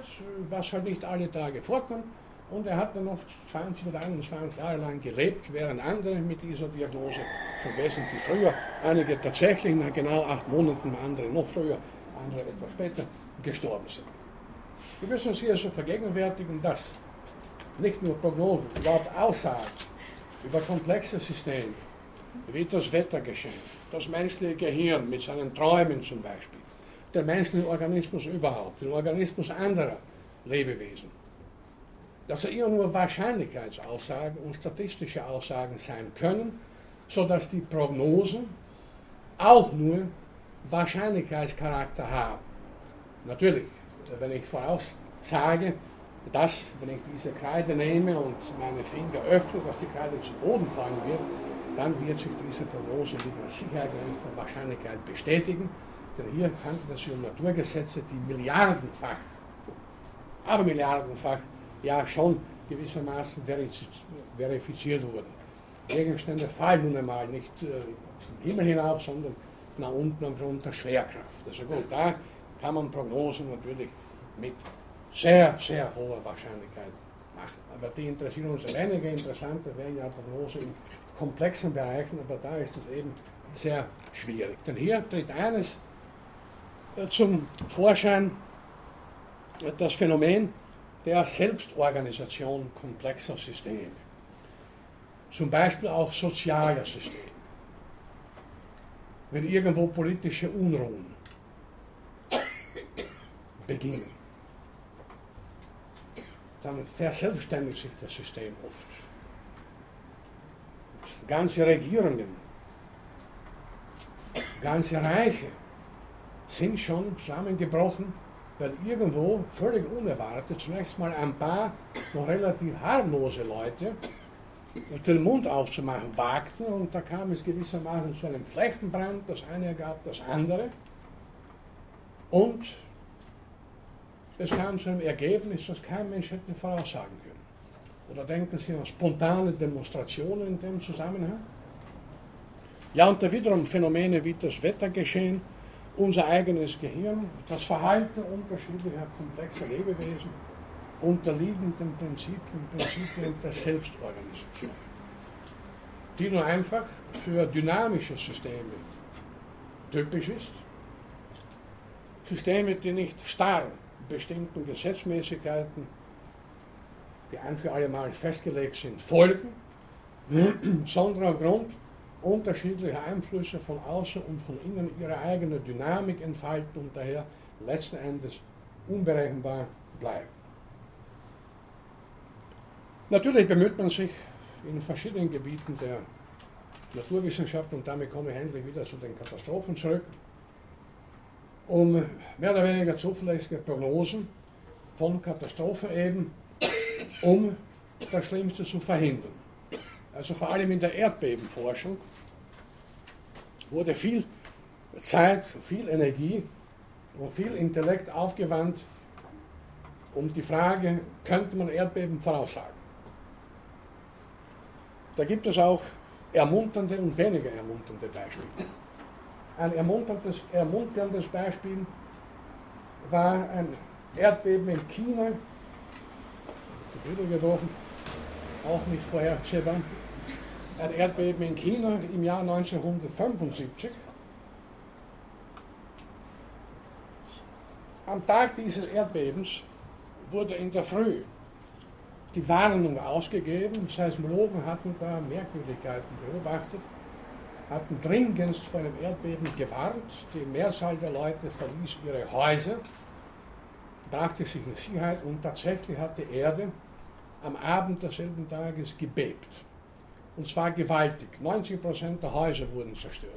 was halt nicht alle Tage vorkommt, und er hat dann noch 20 oder 21 Jahre lang gelebt, während andere mit dieser Diagnose schon wesentlich früher, einige tatsächlich nach genau acht Monaten, andere noch früher, andere etwas später, gestorben sind. Wir müssen uns hier also vergegenwärtigen, dass nicht nur Prognosen, überhaupt Aussagen über komplexe Systeme, wie das Wettergeschehen, das menschliche Gehirn mit seinen Träumen zum Beispiel, der menschliche Organismus überhaupt, den Organismus anderer Lebewesen, dass er immer nur Wahrscheinlichkeitsaussagen und statistische Aussagen sein können, sodass die Prognosen auch nur Wahrscheinlichkeitscharakter haben. Natürlich, wenn ich voraussage, dass, wenn ich diese Kreide nehme und meine Finger öffne, dass die Kreide zu Boden fallen wird, dann wird sich diese Prognose mit einer Sicherheitsgrenze der Wahrscheinlichkeit bestätigen. Denn hier handelt es sich um Naturgesetze, die milliardenfach, aber milliardenfach, ja schon gewissermaßen verifiziert wurden. Gegenstände fallen nun einmal nicht äh, zum Himmel hinauf, sondern nach unten aufgrund der Schwerkraft. Also gut, da kann man Prognosen natürlich mit sehr, sehr hoher Wahrscheinlichkeit machen. Aber die interessieren uns weniger. Interessanter wären ja Prognosen in komplexen Bereichen, aber da ist es eben sehr schwierig. Denn hier tritt eines zum Vorschein, das Phänomen der Selbstorganisation komplexer Systeme. zum Beispiel auch sozialer Systeme. Wenn irgendwo politische Unruhen beginnen, dann verselbstständigt sich das System oft. Ganze Regierungen, ganze Reiche sind schon zusammengebrochen, weil irgendwo völlig unerwartet zunächst mal ein paar noch relativ harmlose Leute den Mund aufzumachen wagten und da kam es gewissermaßen zu einem Flächenbrand, das eine gab das andere und es kam zu einem Ergebnis, das kein Mensch hätte voraussagen können. Oder denken Sie an spontane Demonstrationen in dem Zusammenhang? Ja, und da wiederum Phänomene wie das Wettergeschehen, unser eigenes Gehirn, das Verhalten unterschiedlicher komplexer Lebewesen unterliegen den Prinzipien, Prinzipien der Selbstorganisation, die nur einfach für dynamische Systeme typisch ist. Systeme, die nicht starr bestimmten Gesetzmäßigkeiten, die ein für alle Mal festgelegt sind, folgen, sondern aufgrund unterschiedlicher Einflüsse von außen und von innen ihre eigene Dynamik entfalten und daher letzten Endes unberechenbar bleiben. Natürlich bemüht man sich in verschiedenen Gebieten der Naturwissenschaft, und damit komme ich endlich wieder zu den Katastrophen zurück, um mehr oder weniger zuverlässige Prognosen von Katastrophen eben, um das Schlimmste zu verhindern. Also vor allem in der Erdbebenforschung wurde viel Zeit, viel Energie und viel Intellekt aufgewandt, um die Frage, könnte man Erdbeben voraussagen? Da gibt es auch ermunternde und weniger ermunternde Beispiele. Ein ermunterndes, ermunterndes Beispiel war ein Erdbeben in China, gebrochen, auch nicht vorhersehbar. Ein Erdbeben in China im Jahr 1975. Am Tag dieses Erdbebens wurde in der Früh die Warnung ausgegeben. Seismologen hatten da Merkwürdigkeiten beobachtet, hatten dringendst vor einem Erdbeben gewarnt. Die Mehrzahl der Leute verließ ihre Häuser, brachte sich in Sicherheit und tatsächlich hat die Erde am Abend desselben Tages gebebt. Und zwar gewaltig. 90 Prozent der Häuser wurden zerstört.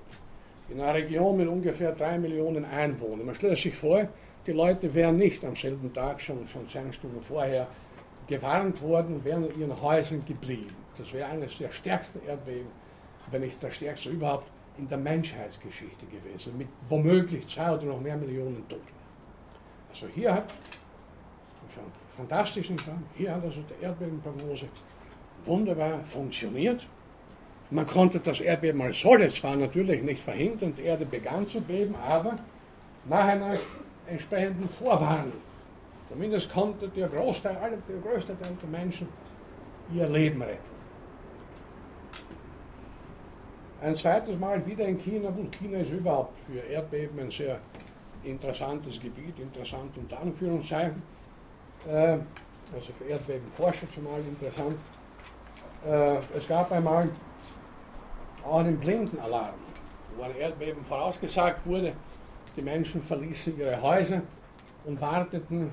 In einer Region mit ungefähr drei Millionen Einwohnern. Man stellt sich vor, die Leute wären nicht am selben Tag schon, schon zehn Stunden vorher gewarnt worden wären in ihren Häusern geblieben. Das wäre eines der stärksten Erdbeben, wenn nicht das stärkste überhaupt in der Menschheitsgeschichte gewesen, mit womöglich zwei oder noch mehr Millionen Toten. Also hier hat, schon fantastisch nicht wahr, hier hat also die Erdbebenprognose wunderbar funktioniert. Man konnte das Erdbeben als solches zwar natürlich nicht verhindern, die Erde begann zu beben, aber nach einer entsprechenden Vorwarnung Zumindest konnte der Großteil, der größte Teil der Menschen ihr Leben retten. Ein zweites Mal wieder in China. Und China ist überhaupt für Erdbeben ein sehr interessantes Gebiet, interessant unter Anführungszeichen. Äh, also für Erdbebenforscher zumal interessant. Äh, es gab einmal auch einen Blindenalarm, wo ein Erdbeben vorausgesagt wurde. Die Menschen verließen ihre Häuser und warteten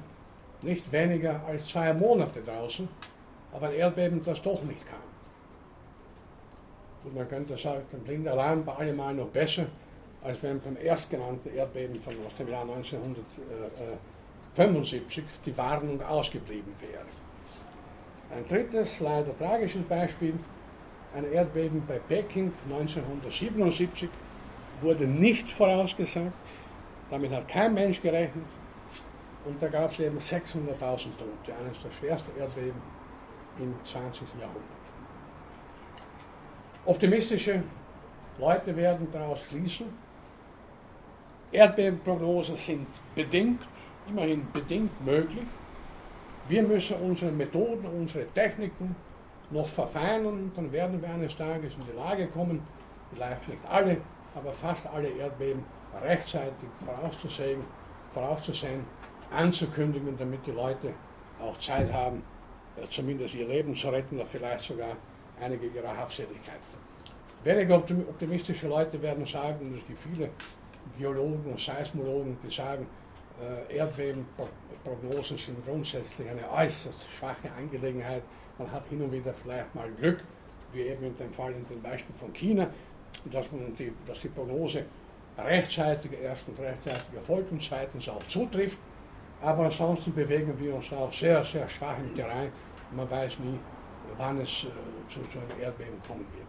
nicht weniger als zwei Monate draußen, aber ein Erdbeben, das doch nicht kam. Und man könnte sagen, dann klingt der Alarm bei allemal noch besser, als wenn beim erstgenannten Erdbeben von aus dem Jahr 1975 die Warnung ausgeblieben wäre. Ein drittes, leider tragisches Beispiel, ein Erdbeben bei Peking 1977 wurde nicht vorausgesagt, damit hat kein Mensch gerechnet, und da gab es eben 600.000 Tote, eines der schwersten Erdbeben im 20. Jahrhundert. Optimistische Leute werden daraus schließen, Erdbebenprognosen sind bedingt, immerhin bedingt möglich. Wir müssen unsere Methoden, unsere Techniken noch verfeinern, dann werden wir eines Tages in die Lage kommen, vielleicht nicht alle, aber fast alle Erdbeben rechtzeitig vorauszusehen, vorauszusehen anzukündigen, damit die Leute auch Zeit haben, zumindest ihr Leben zu retten oder vielleicht sogar einige ihrer Habseligkeiten. Weniger optimistische Leute werden sagen, und es gibt viele Geologen und Seismologen, die sagen, äh, Erdbebenprognosen sind grundsätzlich eine äußerst schwache Angelegenheit. Man hat hin und wieder vielleicht mal Glück, wie eben in dem Fall in dem Beispiel von China, dass, man die, dass die Prognose rechtzeitig erstens rechtzeitig erfolgt und zweitens auch zutrifft. Aber ansonsten bewegen wir uns auch sehr, sehr schwach im Terrain. Man weiß nie, wann es äh, zu, zu einem Erdbeben kommen wird.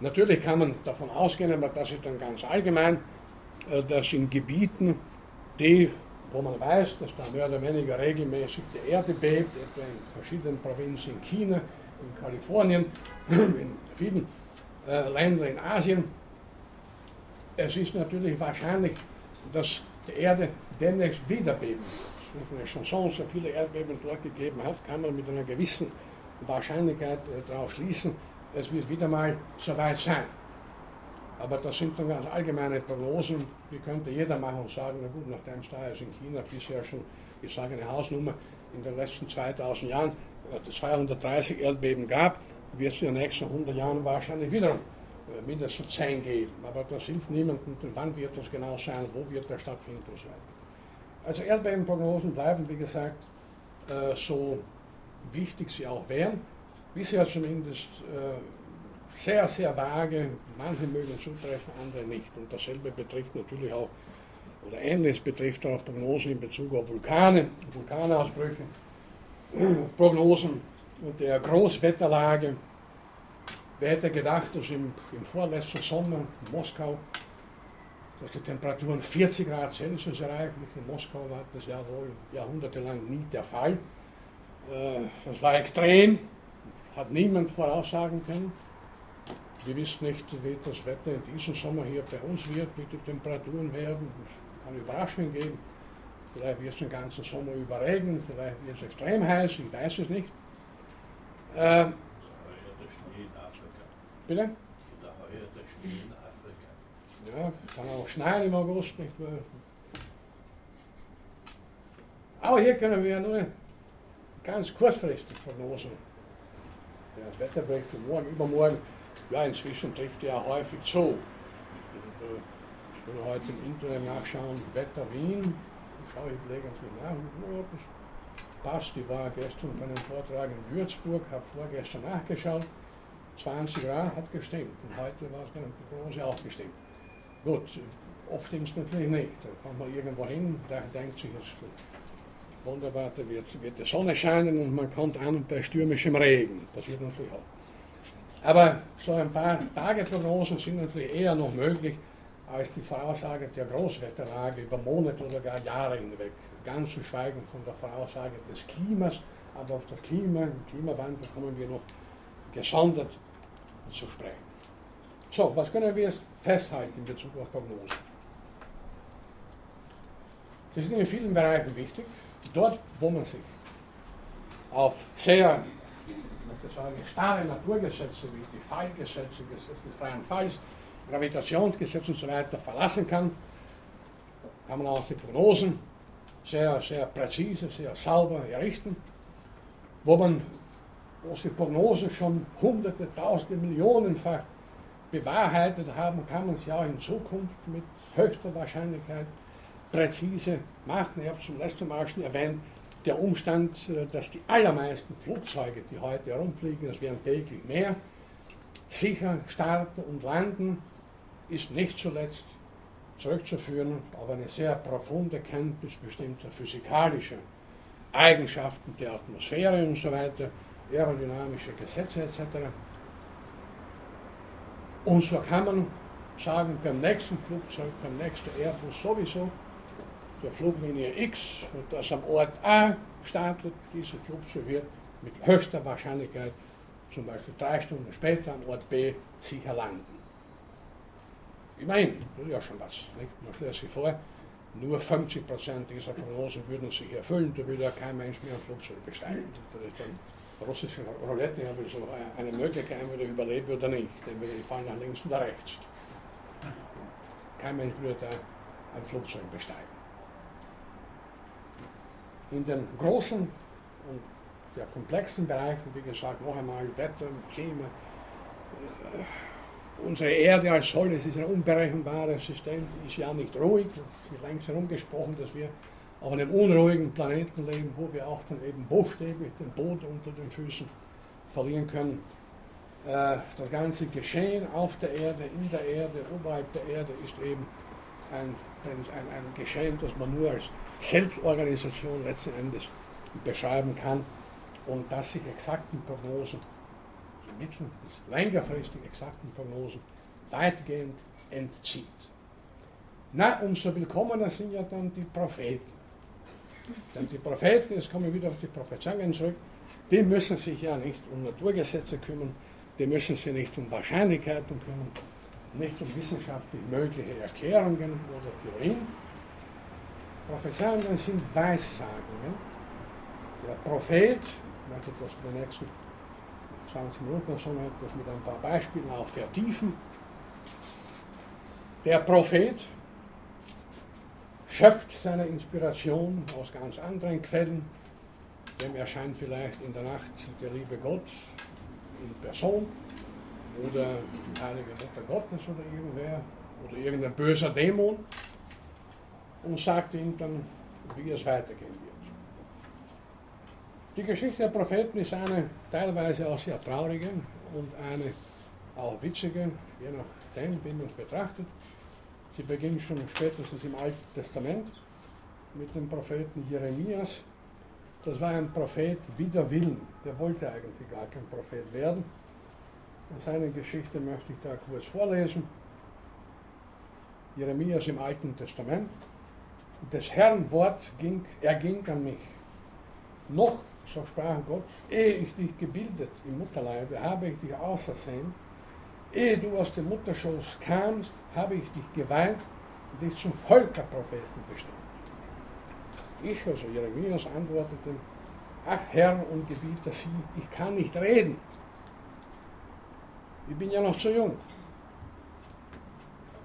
Natürlich kann man davon ausgehen, aber das ist dann ganz allgemein, äh, dass in Gebieten, die, wo man weiß, dass da mehr oder weniger regelmäßig die Erde bebt, etwa in verschiedenen Provinzen in China, in Kalifornien, in vielen äh, Ländern in Asien, es ist natürlich wahrscheinlich, dass die Erde demnächst wieder beben wird. Wenn es schon so, viele Erdbeben dort gegeben hat, kann man mit einer gewissen Wahrscheinlichkeit äh, darauf schließen, es wird wieder mal soweit sein. Aber das sind dann ganz allgemeine Prognosen, die könnte jeder machen und sagen, na gut, nachdem es da ist in China bisher schon, ich sage eine Hausnummer, in den letzten 2000 Jahren 230 Erdbeben gab, wird es in den nächsten 100 Jahren wahrscheinlich wiederum äh, mindestens 10 geben. Aber das hilft niemandem, wann wird das genau sein, wo wird der stattfinden und so weiter. Also Erdbebenprognosen bleiben, wie gesagt, äh, so wichtig sie auch wären bisher zumindest äh, sehr, sehr vage. Manche mögen zutreffen, andere nicht. Und dasselbe betrifft natürlich auch, oder ähnliches betrifft auch Prognosen in Bezug auf Vulkane, Vulkanausbrüche, Prognosen der Großwetterlage. Wer hätte gedacht, dass im, im vorletzten Sommer in Moskau, dass die Temperaturen 40 Grad Celsius erreichen. In Moskau war das ja wohl jahrhundertelang nie der Fall. Äh, das war extrem, hat niemand voraussagen können. Wir wissen nicht, wie das Wetter in diesem Sommer hier bei uns wird, wie die Temperaturen werden. Es kann Überraschungen geben. Vielleicht wird es den ganzen Sommer überregen, vielleicht wird es extrem heiß, ich weiß es nicht. Äh, Bitte? Ja, kann auch schneien im August, nicht wahr? Aber hier können wir nur ganz kurzfristig Prognosen der Wetterbericht für morgen, übermorgen, ja, inzwischen trifft ja häufig zu. Ich will heute im Internet nachschauen, Wetter Wien, schaue ich gelegentlich nach, ja, das passt. Ich war gestern bei einem Vortrag in Würzburg, habe vorgestern nachgeschaut, 20 Grad hat gestimmt und heute war es bei der Prognose auch gestimmt. Gut, oft stimmt es natürlich nicht. Da kommt man irgendwo hin, da denkt sich, es wunderbar, da wird, wird die Sonne scheinen und man kommt an bei stürmischem Regen. Passiert natürlich auch. Aber so ein paar Tageprognosen sind natürlich eher noch möglich als die Voraussage der Großwetterlage über Monate oder gar Jahre hinweg. Ganz zu schweigen von der Voraussage des Klimas, aber auf das Klima, Klimawandel kommen wir noch gesondert zu sprechen. So, was können wir jetzt festhalten in Bezug auf Prognosen? Das ist in vielen Bereichen wichtig dort, wo man sich auf sehr sagen, starre Naturgesetze wie die Fallgesetze, Gesetze des freien Falls, Gravitationsgesetze und so verlassen kann, kann man auch die Prognosen sehr, sehr präzise, sehr sauber errichten, wo man wo die Prognosen schon hunderte, tausende, millionenfach bewahrheitet haben, kann man sie auch in Zukunft mit höchster Wahrscheinlichkeit präzise machen. Ich habe zum letzten Mal schon erwähnt, der Umstand, äh, dass die allermeisten Flugzeuge, die heute herumfliegen, das werden täglich mehr, sicher starten und landen, ist nicht zuletzt zurückzuführen auf eine sehr profunde Kenntnis bestimmter physikalischer Eigenschaften der Atmosphäre und so weiter, aerodynamische Gesetze etc. Und so kann man sagen, beim nächsten Flugzeug, beim nächsten Airbus sowieso, der Fluglinie X und das am Ort A startet, diese Flugzeug wird mit höchster Wahrscheinlichkeit zum Beispiel drei Stunden später am Ort B sicher landen. Immerhin, das ist ja schon was. Nicht? Man stellt sich vor, nur 50% dieser Prognosen würden sich erfüllen, da würde ja kein Mensch mehr ein Flugzeug besteigen. Das ist dann russische Roulette, ja, so eine Möglichkeit, entweder überlebt oder nicht. Denn wir fallen nach links oder rechts. Kein Mensch würde da ein Flugzeug besteigen in den großen und ja, komplexen Bereichen, wie gesagt, noch einmal Wetter, Klima, unsere Erde als solches ist ein unberechenbares System, ist ja nicht ruhig. Es wird längst herumgesprochen, dass wir auf einem unruhigen Planeten leben, wo wir auch dann eben buchstäblich den Boden unter den Füßen verlieren können. Äh, das ganze Geschehen auf der Erde, in der Erde, oberhalb der Erde ist eben ein, ein, ein Geschehen, das man nur als Selbstorganisation letzten Endes beschreiben kann und das sich exakten Prognosen, also mittel- bis längerfristig exakten Prognosen, weitgehend entzieht. Na, umso willkommener sind ja dann die Propheten. Denn die Propheten, jetzt kommen wir wieder auf die Prophezeiungen zurück, die müssen sich ja nicht um Naturgesetze kümmern, die müssen sich nicht um Wahrscheinlichkeiten kümmern, nicht um wissenschaftlich mögliche Erklärungen oder Theorien. Prophezeiungen sind Weissagungen. Der Prophet, ich möchte das in den nächsten 20 Minuten oder so etwas mit ein paar Beispielen auch vertiefen. Der Prophet schöpft seine Inspiration aus ganz anderen Quellen. Dem erscheint vielleicht in der Nacht der liebe Gott in Person oder die heilige Mutter Gottes oder irgendwer oder irgendein böser Dämon und sagt ihm dann, wie es weitergehen wird. Die Geschichte der Propheten ist eine teilweise auch sehr traurige und eine auch witzige, je nachdem, wie man es betrachtet. Sie beginnt schon spätestens im Alten Testament mit dem Propheten Jeremias. Das war ein Prophet wider Willen. Der wollte eigentlich gar kein Prophet werden. Und seine Geschichte möchte ich da kurz vorlesen. Jeremias im Alten Testament. Des Herrn Wort ging, erging an mich. Noch, so sprach Gott, ehe ich dich gebildet im Mutterleibe, habe ich dich ausersehen Ehe du aus dem Mutterschoß kamst, habe ich dich geweiht und dich zum Völkerpropheten bestimmt. Ich, also Jeremias, antwortete, ach Herr und Gebieter, sieh, ich kann nicht reden. Ich bin ja noch zu jung.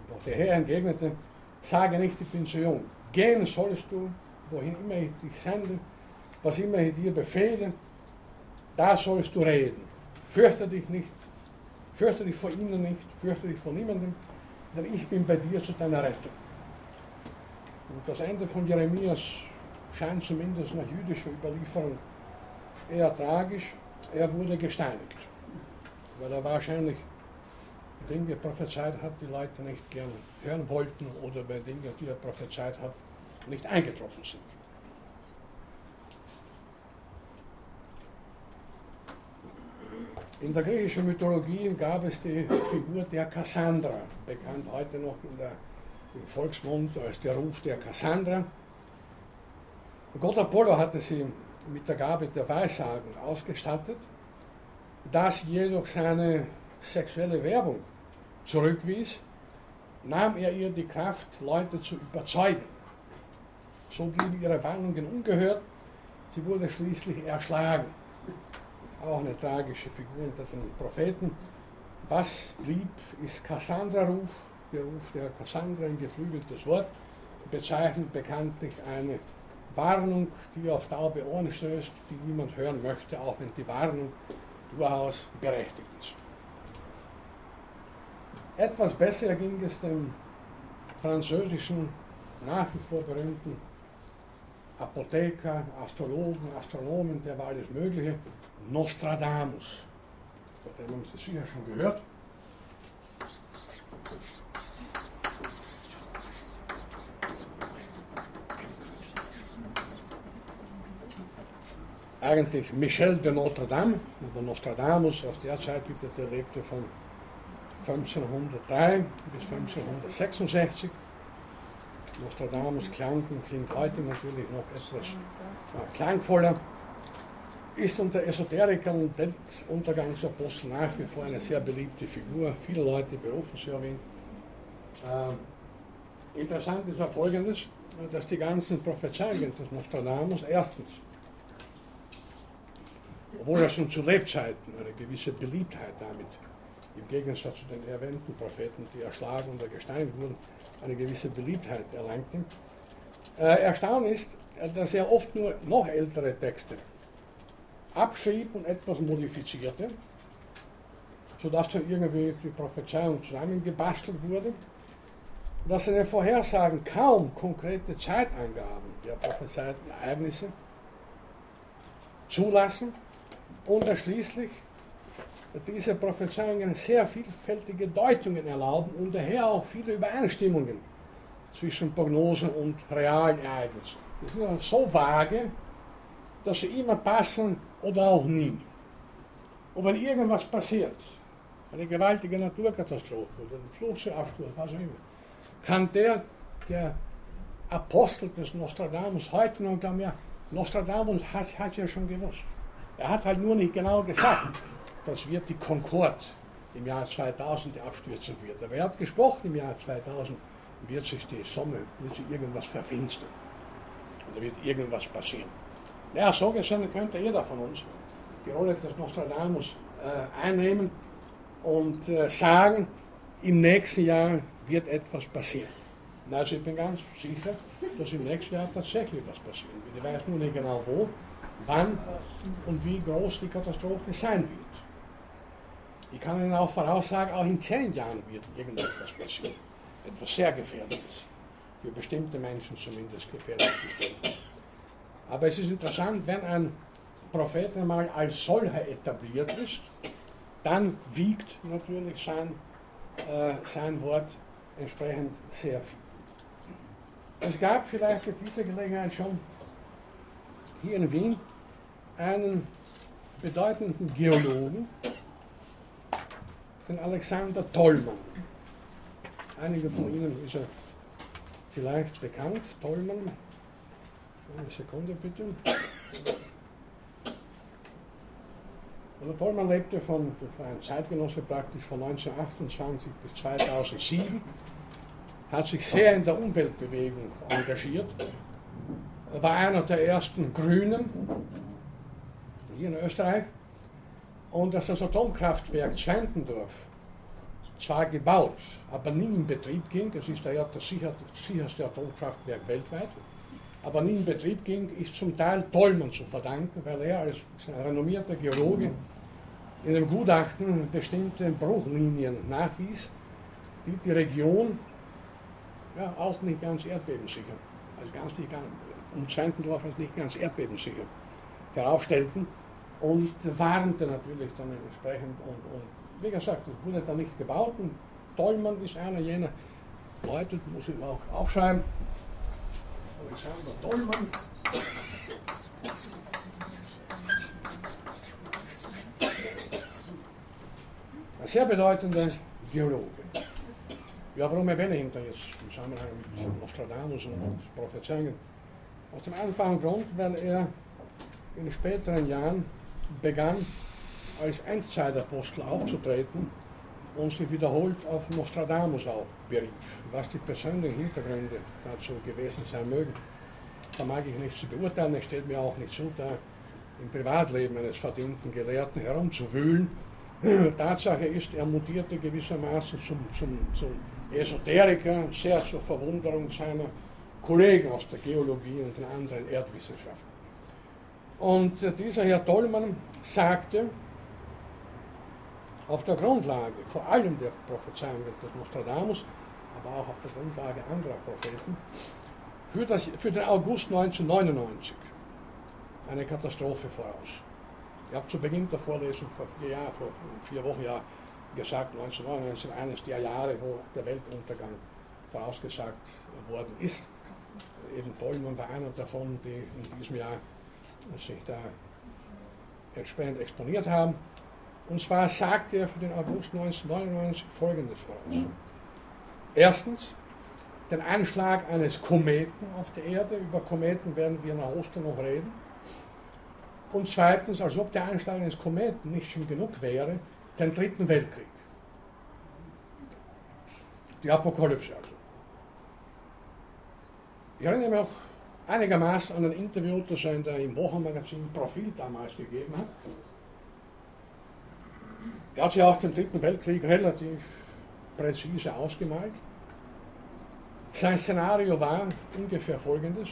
Doch der Herr entgegnete, sage nicht, ich bin zu jung. Gehen sollst du, wohin immer ich dich sende, was immer ich dir befehle, da sollst du reden. Fürchte dich nicht, Fürchte dich vor ihnen nicht, fürchte dich vor niemandem, denn ich bin bei dir zu deiner Rettung. Und das Ende von Jeremias scheint zumindest nach jüdischer Überlieferung eher tragisch. Er wurde gesteinigt, weil er wahrscheinlich Dinge prophezeit hat, die Leute nicht gern hören wollten oder bei Dingen, die er prophezeit hat, nicht eingetroffen sind. In der griechischen Mythologie gab es die Figur der Kassandra, bekannt heute noch in der, im Volksmund als der Ruf der Kassandra. Gott Apollo hatte sie mit der Gabe der Weissagen ausgestattet, das jedoch seine sexuelle Werbung zurückwies, nahm er ihr die Kraft, Leute zu überzeugen. So blieben ihre Warnungen ungehört, sie wurde schließlich erschlagen auch eine tragische Figur unter den Propheten. Was blieb, ist Kassandra-Ruf, der Ruf der Kassandra, ein geflügeltes Wort, bezeichnet bekanntlich eine Warnung, die auf taube Ohren stößt, die niemand hören möchte, auch wenn die Warnung durchaus berechtigt ist. Etwas besser ging es dem französischen, nach wie vor berühmten Apotheker, Astrologen, Astronomen, der war alles Mögliche, Nostradamus. Von dem haben Sie sicher schon gehört. Eigentlich Michel de Notre Dame, oder Nostradamus aus der Zeit, wie der lebte von 1503 bis 1566. Nostradamus klang und klingt heute natürlich noch etwas klangvoller ist unter Esoterikern und Weltuntergangsaposteln nach wie vor eine sehr beliebte Figur. Viele Leute berufen sie auf ihn. Äh, interessant ist auch Folgendes, dass die ganzen Prophezeiungen des Nostradamus erstens, obwohl er schon zu Lebzeiten eine gewisse Beliebtheit damit, im Gegensatz zu den erwähnten Propheten, die erschlagen oder gesteinigt wurden, eine gewisse Beliebtheit erlangten. Äh, erstaunlich ist, dass er oft nur noch ältere Texte abschrieb und etwas modifizierte, sodass dann irgendwie die Prophezeiung zusammengebastelt wurde, dass seine Vorhersagen kaum konkrete Zeitangaben der prophezeiten Ereignisse zulassen und schließlich diese Prophezeiungen sehr vielfältige Deutungen erlauben und daher auch viele Übereinstimmungen zwischen Prognosen und realen Ereignissen. Die sind so vage, dass sie immer passen oder auch nie. Und wenn irgendwas passiert, eine gewaltige Naturkatastrophe oder ein Flugzeugabsturz, was auch immer, kann der, der Apostel des Nostradamus heute noch glauben, ja, Nostradamus hat, hat ja schon gewusst. Er hat halt nur nicht genau gesagt, das wird die Concorde im Jahr 2000 abstürzen wird. Aber er hat gesprochen, im Jahr 2000 wird sich die Sonne, wird sich irgendwas verfinstern. Und da wird irgendwas passieren. Ja, so gesehen könnte jeder von uns die Rolle des Nostradamus äh, einnehmen und äh, sagen, im nächsten Jahr wird etwas passieren. Also ich bin ganz sicher, dass im nächsten Jahr tatsächlich was passieren wird. Ich weiß nur nicht genau wo, wann und wie groß die Katastrophe sein wird. Ich kann Ihnen auch voraussagen, auch in zehn Jahren wird irgendetwas passieren. Etwas sehr Gefährliches. Für bestimmte Menschen zumindest gefährlich. Aber es ist interessant, wenn ein Prophet einmal als solcher etabliert ist, dann wiegt natürlich sein, äh, sein Wort entsprechend sehr viel. Es gab vielleicht für diese Gelegenheit schon hier in Wien einen bedeutenden Geologen, den Alexander Tollmann. Einige von Ihnen ist er vielleicht bekannt. Tollmann, eine Sekunde bitte. Also Tollmann lebte von, das war ein Zeitgenosse praktisch von 1928 bis 2007, hat sich sehr in der Umweltbewegung engagiert, war einer der ersten Grünen hier in Österreich und dass das Atomkraftwerk Zwentendorf zwar gebaut, aber nie in Betrieb ging, es ist daher das sicherste Atomkraftwerk weltweit, aber nie in Betrieb ging, ist zum Teil Tollmann zu verdanken, weil er als renommierter Geologe in einem Gutachten bestimmte Bruchlinien nachwies, die die Region ja, auch nicht ganz erdbebensicher, also ganz nicht ganz, um Zwentendorf als nicht ganz erdbebensicher herausstellten und warnte natürlich dann entsprechend und, und wie gesagt, es wurde dann nicht gebaut und Tollmann ist einer jener Leute, muss ich auch aufschreiben, Alexander Tollmann. Ein sehr bedeutender Geologe. Ja, warum erwähne ich ihn da jetzt im Zusammenhang mit Nostradamus und Prophezeiungen? Aus dem einfachen Grund, weil er in späteren Jahren begann, als Endzeitapostel aufzutreten und sich wiederholt auf Nostradamus auch berief. Was die persönlichen Hintergründe dazu gewesen sein mögen, da mag ich nicht zu beurteilen. Es steht mir auch nicht zu, da im Privatleben eines verdienten Gelehrten herumzuwühlen. Tatsache ist, er mutierte gewissermaßen zum, zum, zum Esoteriker, sehr zur Verwunderung seiner Kollegen aus der Geologie und den anderen Erdwissenschaften. Und dieser Herr Tollmann sagte, auf der Grundlage vor allem der Prophezeiungen des Nostradamus, aber auch auf der Grundlage anderer Propheten, für, das, für den August 1999 eine Katastrophe voraus. Ich habe zu Beginn der Vorlesung vor vier Jahren, vor vier Wochen ja gesagt, 1999 eines der Jahre, wo der Weltuntergang vorausgesagt worden ist. Eben Tollmann war einer davon, die in diesem Jahr sich da entsprechend exponiert haben. Und zwar sagte er für den August 1999 Folgendes voraus. Erstens, den Einschlag eines Kometen auf der Erde. Über Kometen werden wir nach Ostern noch reden. Und zweitens, als ob der Einschlag eines Kometen nicht schon genug wäre, den Dritten Weltkrieg. Die Apokalypse also. Ich erinnere mich auch einigermaßen an ein Interview, das er in der, im Wochenmagazin Profil damals gegeben hat. Er hat sich auch den Dritten Weltkrieg relativ präzise ausgemalt. Sein Szenario war ungefähr folgendes.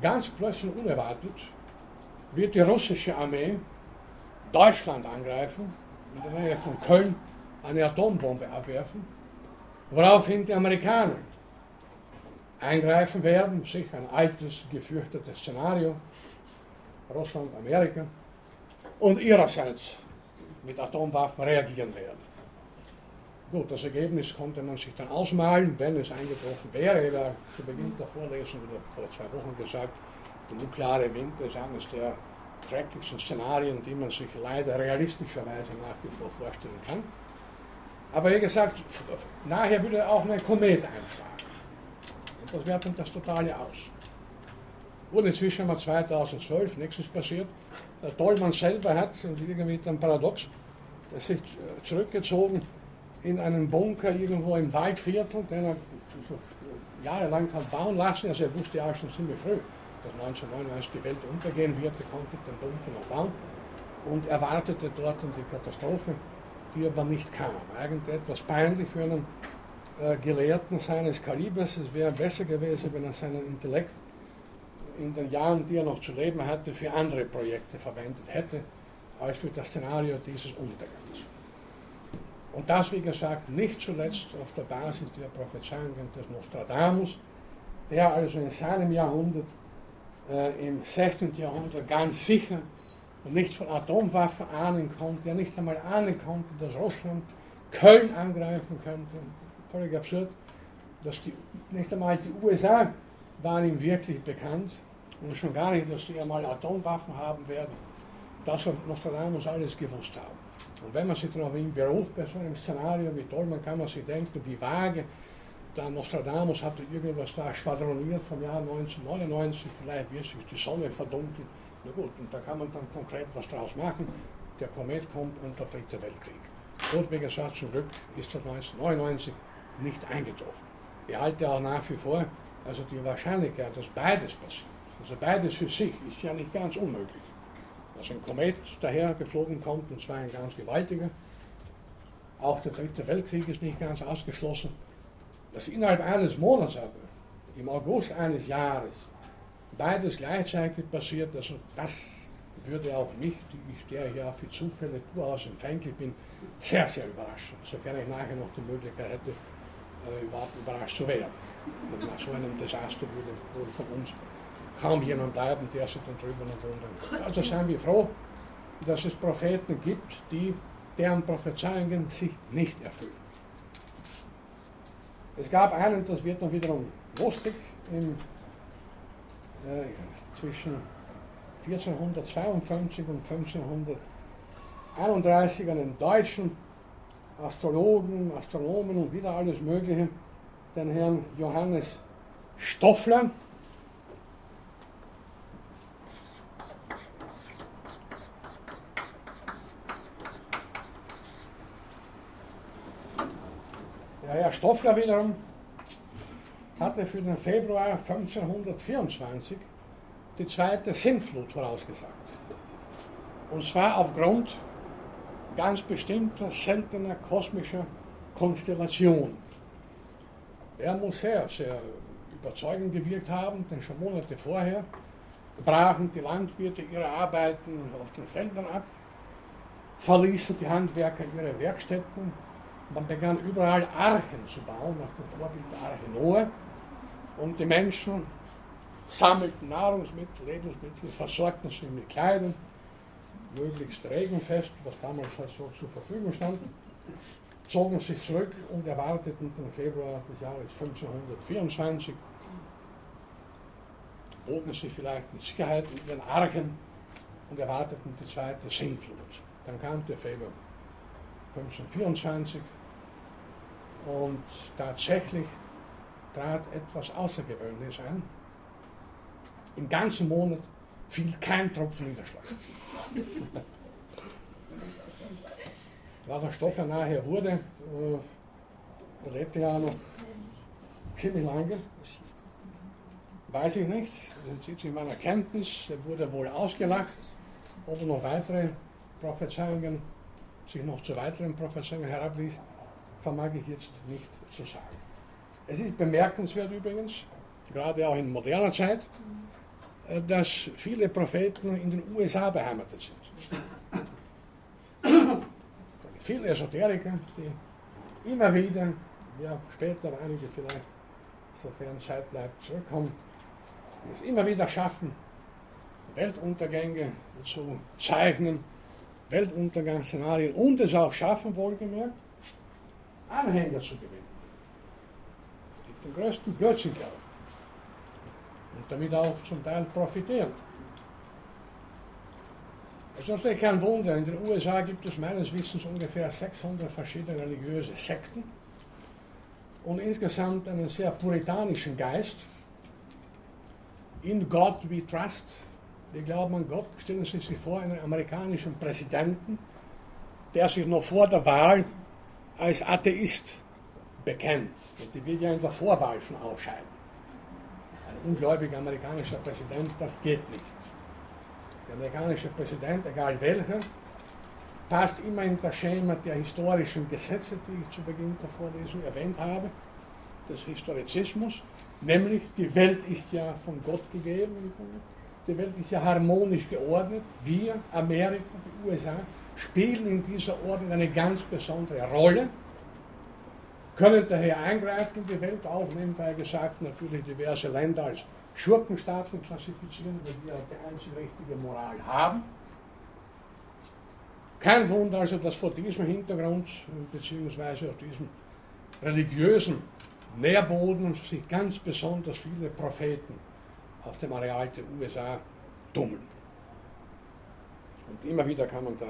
Ganz plötzlich unerwartet wird die russische Armee Deutschland angreifen in der Nähe von Köln eine Atombombe abwerfen, woraufhin die Amerikaner eingreifen werden, sicher ein altes, gefürchtetes Szenario, Russland, Amerika, und ihrerseits mit Atomwaffen reagieren werden. Gut, das Ergebnis konnte man sich dann ausmalen, wenn es eingetroffen wäre. Habe zu Beginn der Vorlesung oder vor zwei Wochen gesagt, der nukleare Winter ist eines der schrecklichsten Szenarien, die man sich leider realistischerweise nach wie vor vorstellen kann. Aber wie gesagt, nachher würde auch ein Komet einschlagen. Das wäre dann das totale Aus. Und inzwischen haben wir 2012 nichts passiert. Der Tollmann selber hat, und irgendwie ein Paradox, sich zurückgezogen in einen Bunker irgendwo im Waldviertel, den er jahrelang hat bauen lassen. Also er wusste ja schon ziemlich früh, dass 1999 die Welt untergehen wird. Er konnte den Bunker noch bauen und erwartete dort die Katastrophe, die aber nicht kam. Eigentlich etwas peinlich für einen Gelehrten seines Kalibers. Es wäre besser gewesen, wenn er seinen Intellekt in den Jahren, die er noch zu leben hatte, für andere Projekte verwendet hätte, als für das Szenario dieses Untergangs. Und das, wie gesagt, nicht zuletzt auf der Basis der Prophezeiungen des Nostradamus, der also in seinem Jahrhundert, äh, im 16. Jahrhundert ganz sicher nicht von Atomwaffen ahnen konnte, der nicht einmal ahnen konnte, dass Russland Köln angreifen könnte. Völlig absurd, dass die, nicht einmal die USA waren ihm wirklich bekannt und schon gar nicht, dass die einmal Atomwaffen haben werden. Das hat Nostradamus alles gewusst haben. Und wenn man sich dann auf ihn beruft bei so einem Szenario, wie toll, man kann man sich denken, wie vage, da Nostradamus hatte irgendwas da schwadroniert vom Jahr 1999, vielleicht wird sich die Sonne verdunkeln. Na gut, und da kann man dann konkret was draus machen. Der Komet kommt und der dritte Weltkrieg. Und wie gesagt, zum Glück ist das 1999 nicht eingetroffen. Ich halte auch nach wie vor, also die Wahrscheinlichkeit, dass beides passiert, also beides für sich, ist ja nicht ganz unmöglich dass ein Komet daher geflogen kommt, und zwar ein ganz gewaltiger. Auch der dritte Weltkrieg ist nicht ganz ausgeschlossen. Dass innerhalb eines Monats aber, im August eines Jahres, beides gleichzeitig passiert, also das würde auch mich, ich der ja für Zufälle durchaus empfänglich bin, sehr, sehr überraschen, sofern ich nachher noch die Möglichkeit hätte, überhaupt überrascht zu werden. Und nach so einem Desaster würde, würde von uns kaum jemand bleiben, der sich dann drüber und drunter. Also seien wir froh, dass es Propheten gibt, die deren Prophezeiungen sich nicht erfüllen. Es gab einen, das wird dann wiederum lustig, im, äh, zwischen 1452 und 1531 einen deutschen Astrologen, Astronomen und wieder alles Mögliche, den Herrn Johannes Stoffler, Der Herr Stoffler wiederum hatte für den Februar 1524 die zweite Sintflut vorausgesagt. Und zwar aufgrund ganz bestimmter, seltener kosmischer Konstellationen. Er muss sehr, sehr überzeugend gewirkt haben, denn schon Monate vorher brachen die Landwirte ihre Arbeiten auf den Feldern ab, verließen die Handwerker ihre Werkstätten, man begann überall Archen zu bauen, nach dem Vorbild der Arche Noah. Und die Menschen sammelten Nahrungsmittel, Lebensmittel, versorgten sie mit Kleidung, möglichst regenfest, was damals halt so zur Verfügung stand, zogen sich zurück und erwarteten den Februar des Jahres 1524, bogen sich vielleicht mit Sicherheit in ihren Archen und erwarteten die zweite Sintflut. Dann kam der Februar 1524 und tatsächlich trat etwas Außergewöhnliches ein. Im ganzen Monat fiel kein Tropfen Niederschlag. Was der Stoff nachher wurde, äh, lebte ja noch ziemlich lange, weiß ich nicht. Das sieht in meiner Kenntnis. Er wurde wohl ausgelacht, ob er noch weitere Prophezeiungen, sich noch zu weiteren Prophezeiungen herabließ vermag ich jetzt nicht zu sagen. Es ist bemerkenswert übrigens, gerade auch in moderner Zeit, dass viele Propheten in den USA beheimatet sind. viele Esoteriker, die immer wieder, ja später einige vielleicht, sofern Zeit bleibt, zurückkommen, es immer wieder schaffen, Weltuntergänge zu zeichnen, Weltuntergangsszenarien und es auch schaffen, wohlgemerkt, Anhänger zu gewinnen. Die den größten Blödsinn glauben. Und damit auch zum Teil profitieren. Es ist natürlich kein Wunder, in den USA gibt es meines Wissens ungefähr 600 verschiedene religiöse Sekten und insgesamt einen sehr puritanischen Geist. In God we trust, wir glauben an Gott. Stellen Sie sich vor, einen amerikanischen Präsidenten, der sich noch vor der Wahl als Atheist bekennt. Und die will ja in der Vorwahl schon ausscheiden. Ungläubiger amerikanischer Präsident, das geht nicht. Der amerikanische Präsident, egal welcher, passt immer in das Schema der historischen Gesetze, die ich zu Beginn der Vorlesung erwähnt habe, des Historizismus, nämlich die Welt ist ja von Gott gegeben die Welt ist ja harmonisch geordnet. Wir, Amerika, die USA, spielen in dieser Ordnung eine ganz besondere Rolle, können daher eingreifen in die Welt, auch nebenbei gesagt natürlich diverse Länder als Schurkenstaaten klassifizieren, weil wir die einzige richtige Moral haben. Kein Wunder also, dass vor diesem Hintergrund, beziehungsweise auf diesem religiösen Nährboden sich ganz besonders viele Propheten auf dem Areal der USA tummeln. Und immer wieder kann man da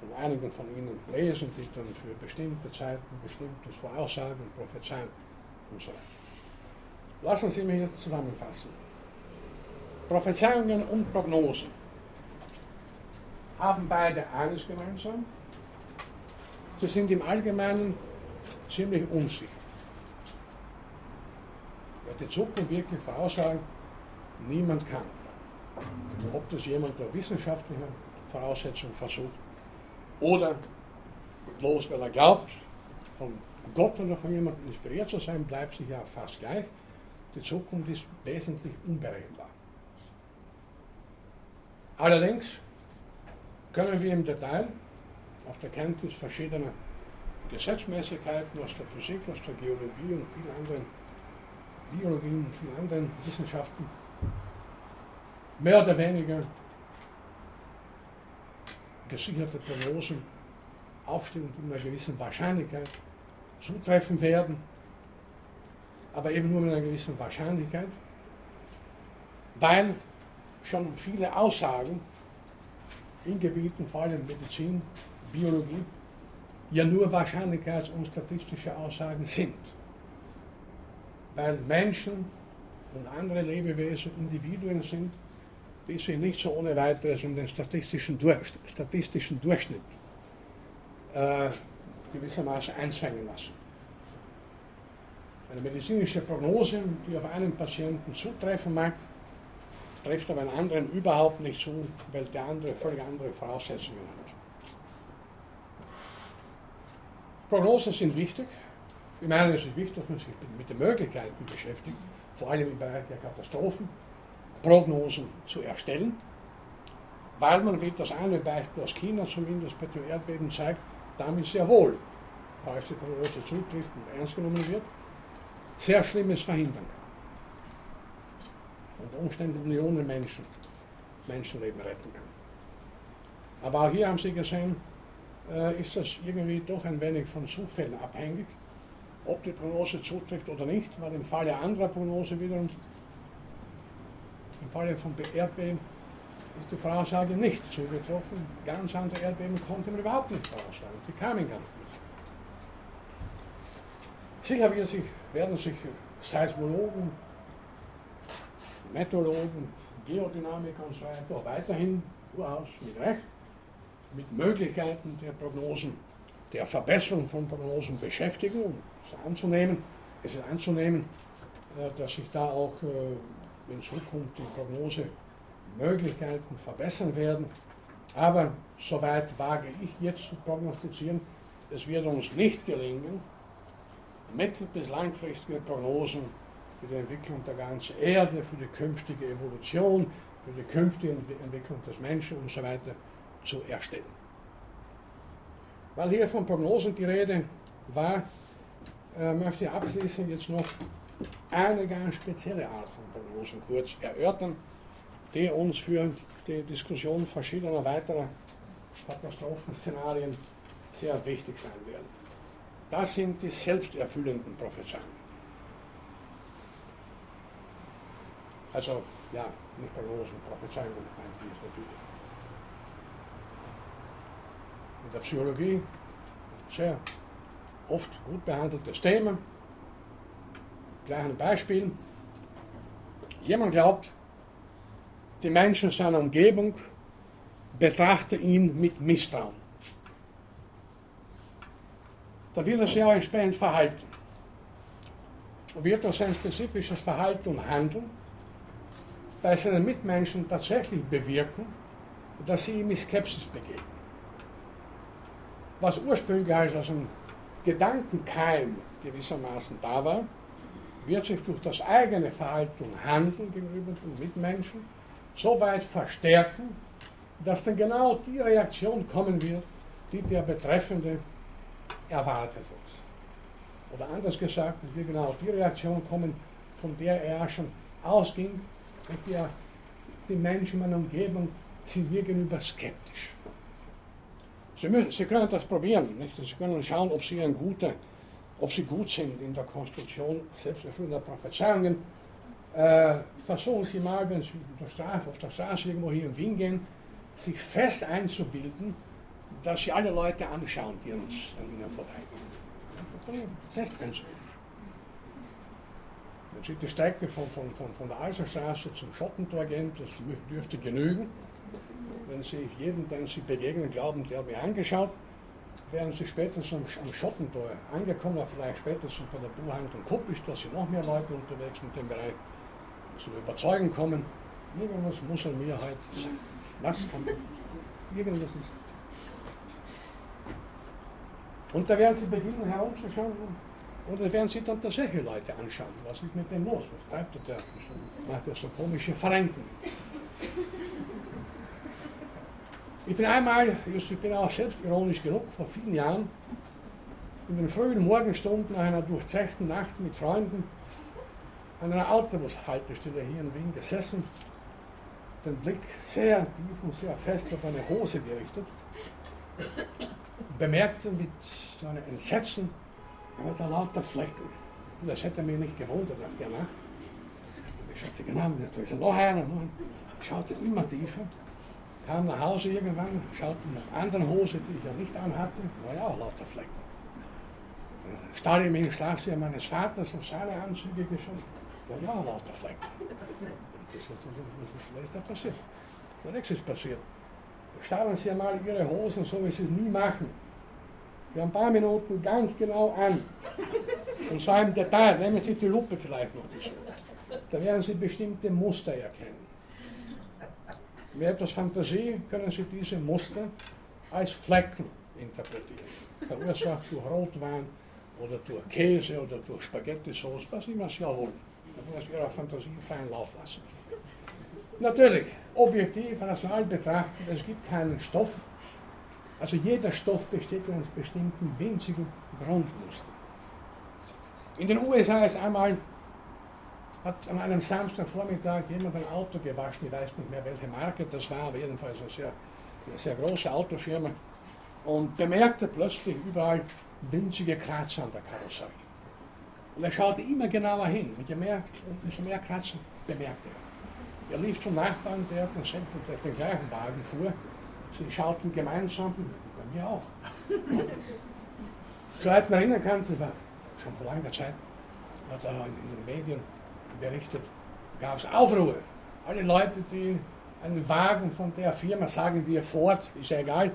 von einigen von ihnen lesen, die dann für bestimmte Zeiten bestimmtes voraussagen prophezeien und so weiter. Lassen Sie mich jetzt zusammenfassen. Prophezeiungen und Prognosen haben beide eines gemeinsam. Sie sind im Allgemeinen ziemlich unsicher. Wer die Zukunft wirklich voraussagen, niemand kann. Ob das jemand der wissenschaftlichen Voraussetzung versucht oder bloß weil er glaubt, von Gott oder von jemandem inspiriert zu sein, bleibt sich ja fast gleich. Die Zukunft ist wesentlich unberechenbar. Allerdings können wir im Detail auf der Kenntnis verschiedener Gesetzmäßigkeiten aus der Physik, aus der Geologie und vielen anderen Biologien und vielen anderen Wissenschaften mehr oder weniger gesicherte Prognosen aufstellen, die mit einer gewissen Wahrscheinlichkeit zutreffen werden, aber eben nur mit einer gewissen Wahrscheinlichkeit, weil schon viele Aussagen in Gebieten, vor allem Medizin, Biologie, ja nur Wahrscheinlichkeits- und statistische Aussagen sind. Weil Menschen und andere Lebewesen Individuen sind, die sich nicht so ohne weiteres um den statistischen, Durch, statistischen Durchschnitt äh, gewissermaßen einzwängen lassen. Eine medizinische Prognose, die auf einen Patienten zutreffen mag, trifft auf einen anderen überhaupt nicht zu, weil der andere völlig andere Voraussetzungen hat. Prognosen sind wichtig. Ich meine, es ist wichtig, dass man sich mit den Möglichkeiten beschäftigt, vor allem im Bereich der Katastrophen. Prognosen zu erstellen, weil man, wie das eine Beispiel aus China zumindest bei dem Erdbeben zeigt, damit sehr wohl, falls die Prognose zutrifft und ernst genommen wird, sehr Schlimmes verhindern kann. Unter Umständen Millionen Menschen, Menschenleben retten kann. Aber auch hier haben Sie gesehen, äh, ist das irgendwie doch ein wenig von Zufällen abhängig, ob die Prognose zutrifft oder nicht, weil im Falle anderer Prognose wiederum im Falle von Erdbeben ist die Voraussage nicht zugetroffen. Ganz andere Erdbeben konnte man überhaupt nicht voraussagen. Die kamen gar nicht. Sicher sich, werden sich Seismologen, Meteorologen, Geodynamiker und so weiter weiterhin durchaus mit Recht mit Möglichkeiten der Prognosen, der Verbesserung von Prognosen beschäftigen, es anzunehmen, es ist anzunehmen, äh, dass sich da auch äh, in Zukunft die Prognosemöglichkeiten verbessern werden. Aber soweit wage ich jetzt zu prognostizieren, es wird uns nicht gelingen, mittel- bis langfristige Prognosen für die Entwicklung der ganzen Erde, für die künftige Evolution, für die künftige Entwicklung des Menschen und so weiter zu erstellen. Weil hier von Prognosen die Rede war, äh, möchte ich abschließend jetzt noch eine ganz spezielle Art von Prognosen kurz erörtern, die uns für die Diskussion verschiedener weiterer Katastrophenszenarien sehr wichtig sein werden. Das sind die selbsterfüllenden Prophezeiungen. Also, ja, nicht Prognosen, Prophezeiungen meint dies natürlich. In der Psychologie sehr oft gut behandeltes Thema. Gleich ein Beispiel. Jemand glaubt, die Menschen seiner Umgebung betrachten ihn mit Misstrauen. Da wird er sich auch entsprechend verhalten. Und wird er sein spezifisches Verhalten und Handeln bei seinen Mitmenschen tatsächlich bewirken, dass sie ihm mit Skepsis begegnen. Was ursprünglich als ein Gedankenkeim gewissermaßen da war, wird sich durch das eigene Verhalten Handeln gegenüber den Mitmenschen so weit verstärken, dass dann genau die Reaktion kommen wird, die der Betreffende erwartet hat. Oder anders gesagt, es wird genau die Reaktion kommen, von der er schon ausging, mit der die Menschen in meiner Umgebung sind wir gegenüber skeptisch. Sie, müssen, Sie können das probieren. Nicht? Sie können schauen, ob Sie, ein guter, ob Sie gut sind in der Konstruktion selbsterfüllender Prophezeiungen. Äh, versuchen Sie mal, wenn Sie der, Straße, auf der Straße irgendwo hier in Wien gehen, sich fest einzubilden, dass Sie alle Leute anschauen, die uns an Ihnen vorbeigehen. Fest einzubilden. Wenn Sie die Strecke von, von, von, von der Alserstraße zum Schottentor gehen, das dürfte genügen wenn Sie jeden, den Sie begegnen, glauben, der mir angeschaut, werden Sie spätestens am, Schottentor angekommen, vielleicht spätestens bei der Buchhandlung Kuppisch, da sind noch mehr Leute unterwegs in dem Bereich, zu überzeugen kommen, irgendwas muss er mir halt sagen. Was irgendwas ist. Und da werden Sie beginnen herumzuschauen und da werden Sie dann tatsächlich Leute anschauen. Was ist mit dem los? Was treibt der? Macht er so komische Verrenken? Ich bin einmal, ich bin auch selbst ironisch genug, vor vielen Jahren in den frühen Morgenstunden nach einer durchzechten Nacht mit Freunden an einer Autobushaltestelle hier in Wien gesessen, den Blick sehr tief und sehr fest auf eine Hose gerichtet, bemerkte mit so einem Entsetzen, er da lauter Flecken. Und das hätte mich nicht gewundert nach der Nacht. Ich schaute genau, da ist noch einer, noch einer. Ich schaute immer tiefer kam nach Hause irgendwann, schaute nach anderen Hose, die ich ja nicht anhatte, war ja auch lauter Flecken. Dann starrte ich mich im Schlafzimmer meines Vaters auf seine Anzüge geschaut, war ja auch lauter Flecken. Was ist da passiert? Da nichts ist passiert. Starren Sie einmal Ihre Hosen, so wie Sie es nie machen. Für ein paar Minuten ganz genau an. Und zwar im Detail, nehmen Sie die Lupe vielleicht noch dazu. Da werden Sie bestimmte Muster erkennen. Mit etwas Fantasie können Sie diese Muster als Flecken interpretieren. Verursacht durch Rotwein oder durch Käse oder durch Spaghetti-Sauce, was immer Sie wollen. Da Sie Ihrer Fantasie freien Lauf lassen. Natürlich, objektiv, rational betrachtet, es gibt keinen Stoff. Also jeder Stoff besteht aus bestimmten winzigen Grundmustern. In den USA ist einmal hat an einem Samstagvormittag jemand ein Auto gewaschen, ich weiß nicht mehr welche Marke das war, aber jedenfalls eine sehr, eine sehr große Autofirma und bemerkte plötzlich überall winzige Kratzer an der Karosserie. Und er schaute immer genauer hin und je umso mehr Kratzer bemerkte er. Er lief zum Nachbarn, der den, den gleichen Wagen fuhr. Sie schauten gemeinsam, bei mir auch. Soweit man erinnern kann, das war schon vor langer Zeit, hat er in den Medien berichtet, gab es Aufruhr. Alle Leute, die einen Wagen von der Firma, sagen wir Ford, ist ja egal,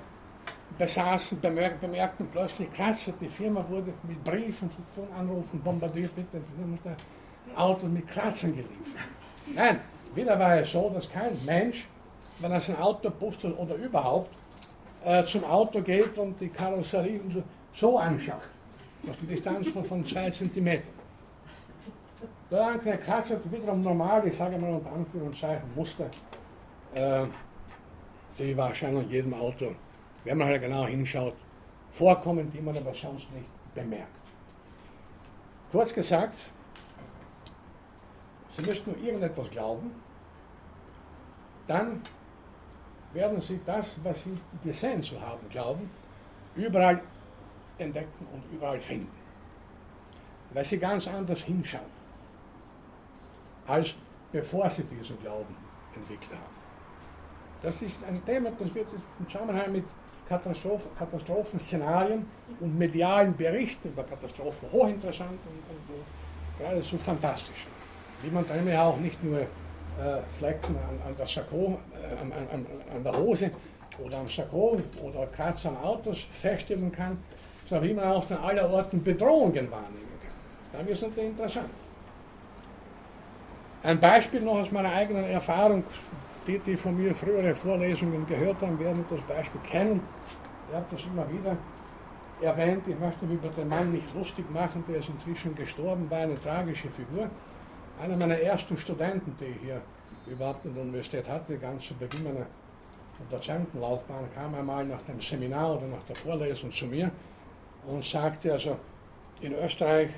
besaßen, bemerkten plötzlich, klasse, die Firma wurde mit Briefen, Telefonanrufen bombardiert, bitte, Autos mit Kratzen geliefert. Nein, wieder war es so, dass kein Mensch, wenn er sein Auto putzt oder überhaupt, äh, zum Auto geht und die Karosserie so, so anschaut. Auf die Distanz von, von zwei Zentimetern. Der eine Klasse wiederum normal, ich sage mal unter Anführungszeichen, Muster, äh, die wahrscheinlich in jedem Auto, wenn man halt genau hinschaut, vorkommen, die man aber sonst nicht bemerkt. Kurz gesagt, Sie müssen nur irgendetwas glauben, dann werden Sie das, was Sie gesehen zu haben glauben, überall entdecken und überall finden. Weil Sie ganz anders hinschauen, als bevor Sie diesen Glauben entwickelt haben. Das ist ein Thema, das wird im Zusammenhang mit Katastrophen, Katastrophenszenarien und medialen Berichten über Katastrophen hochinteressant und, und, und geradezu fantastisch. Wie man dann ja auch nicht nur äh, Flecken an, an der Sakko, äh, an, an, an, der Hose oder am Sakko oder Kratzer an Autos feststellen kann, sondern wie man auch an aller Orten Bedrohungen wahrnehmen kann. Dann wird es natürlich interessant. Ein Beispiel noch aus meiner eigenen Erfahrung, die, die von mir frühere Vorlesungen gehört haben, werden das Beispiel kennen. Ich habe das immer wieder erwähnt. Ich möchte mich über den Mann nicht lustig machen, der ist inzwischen gestorben, war eine tragische Figur. Einer meiner ersten Studenten, die ich hier überhaupt in der Universität hatte, ganz zu Beginn meiner Dozentenlaufbahn, kam einmal nach dem Seminar oder nach der Vorlesung zu mir und sagte, also in Österreich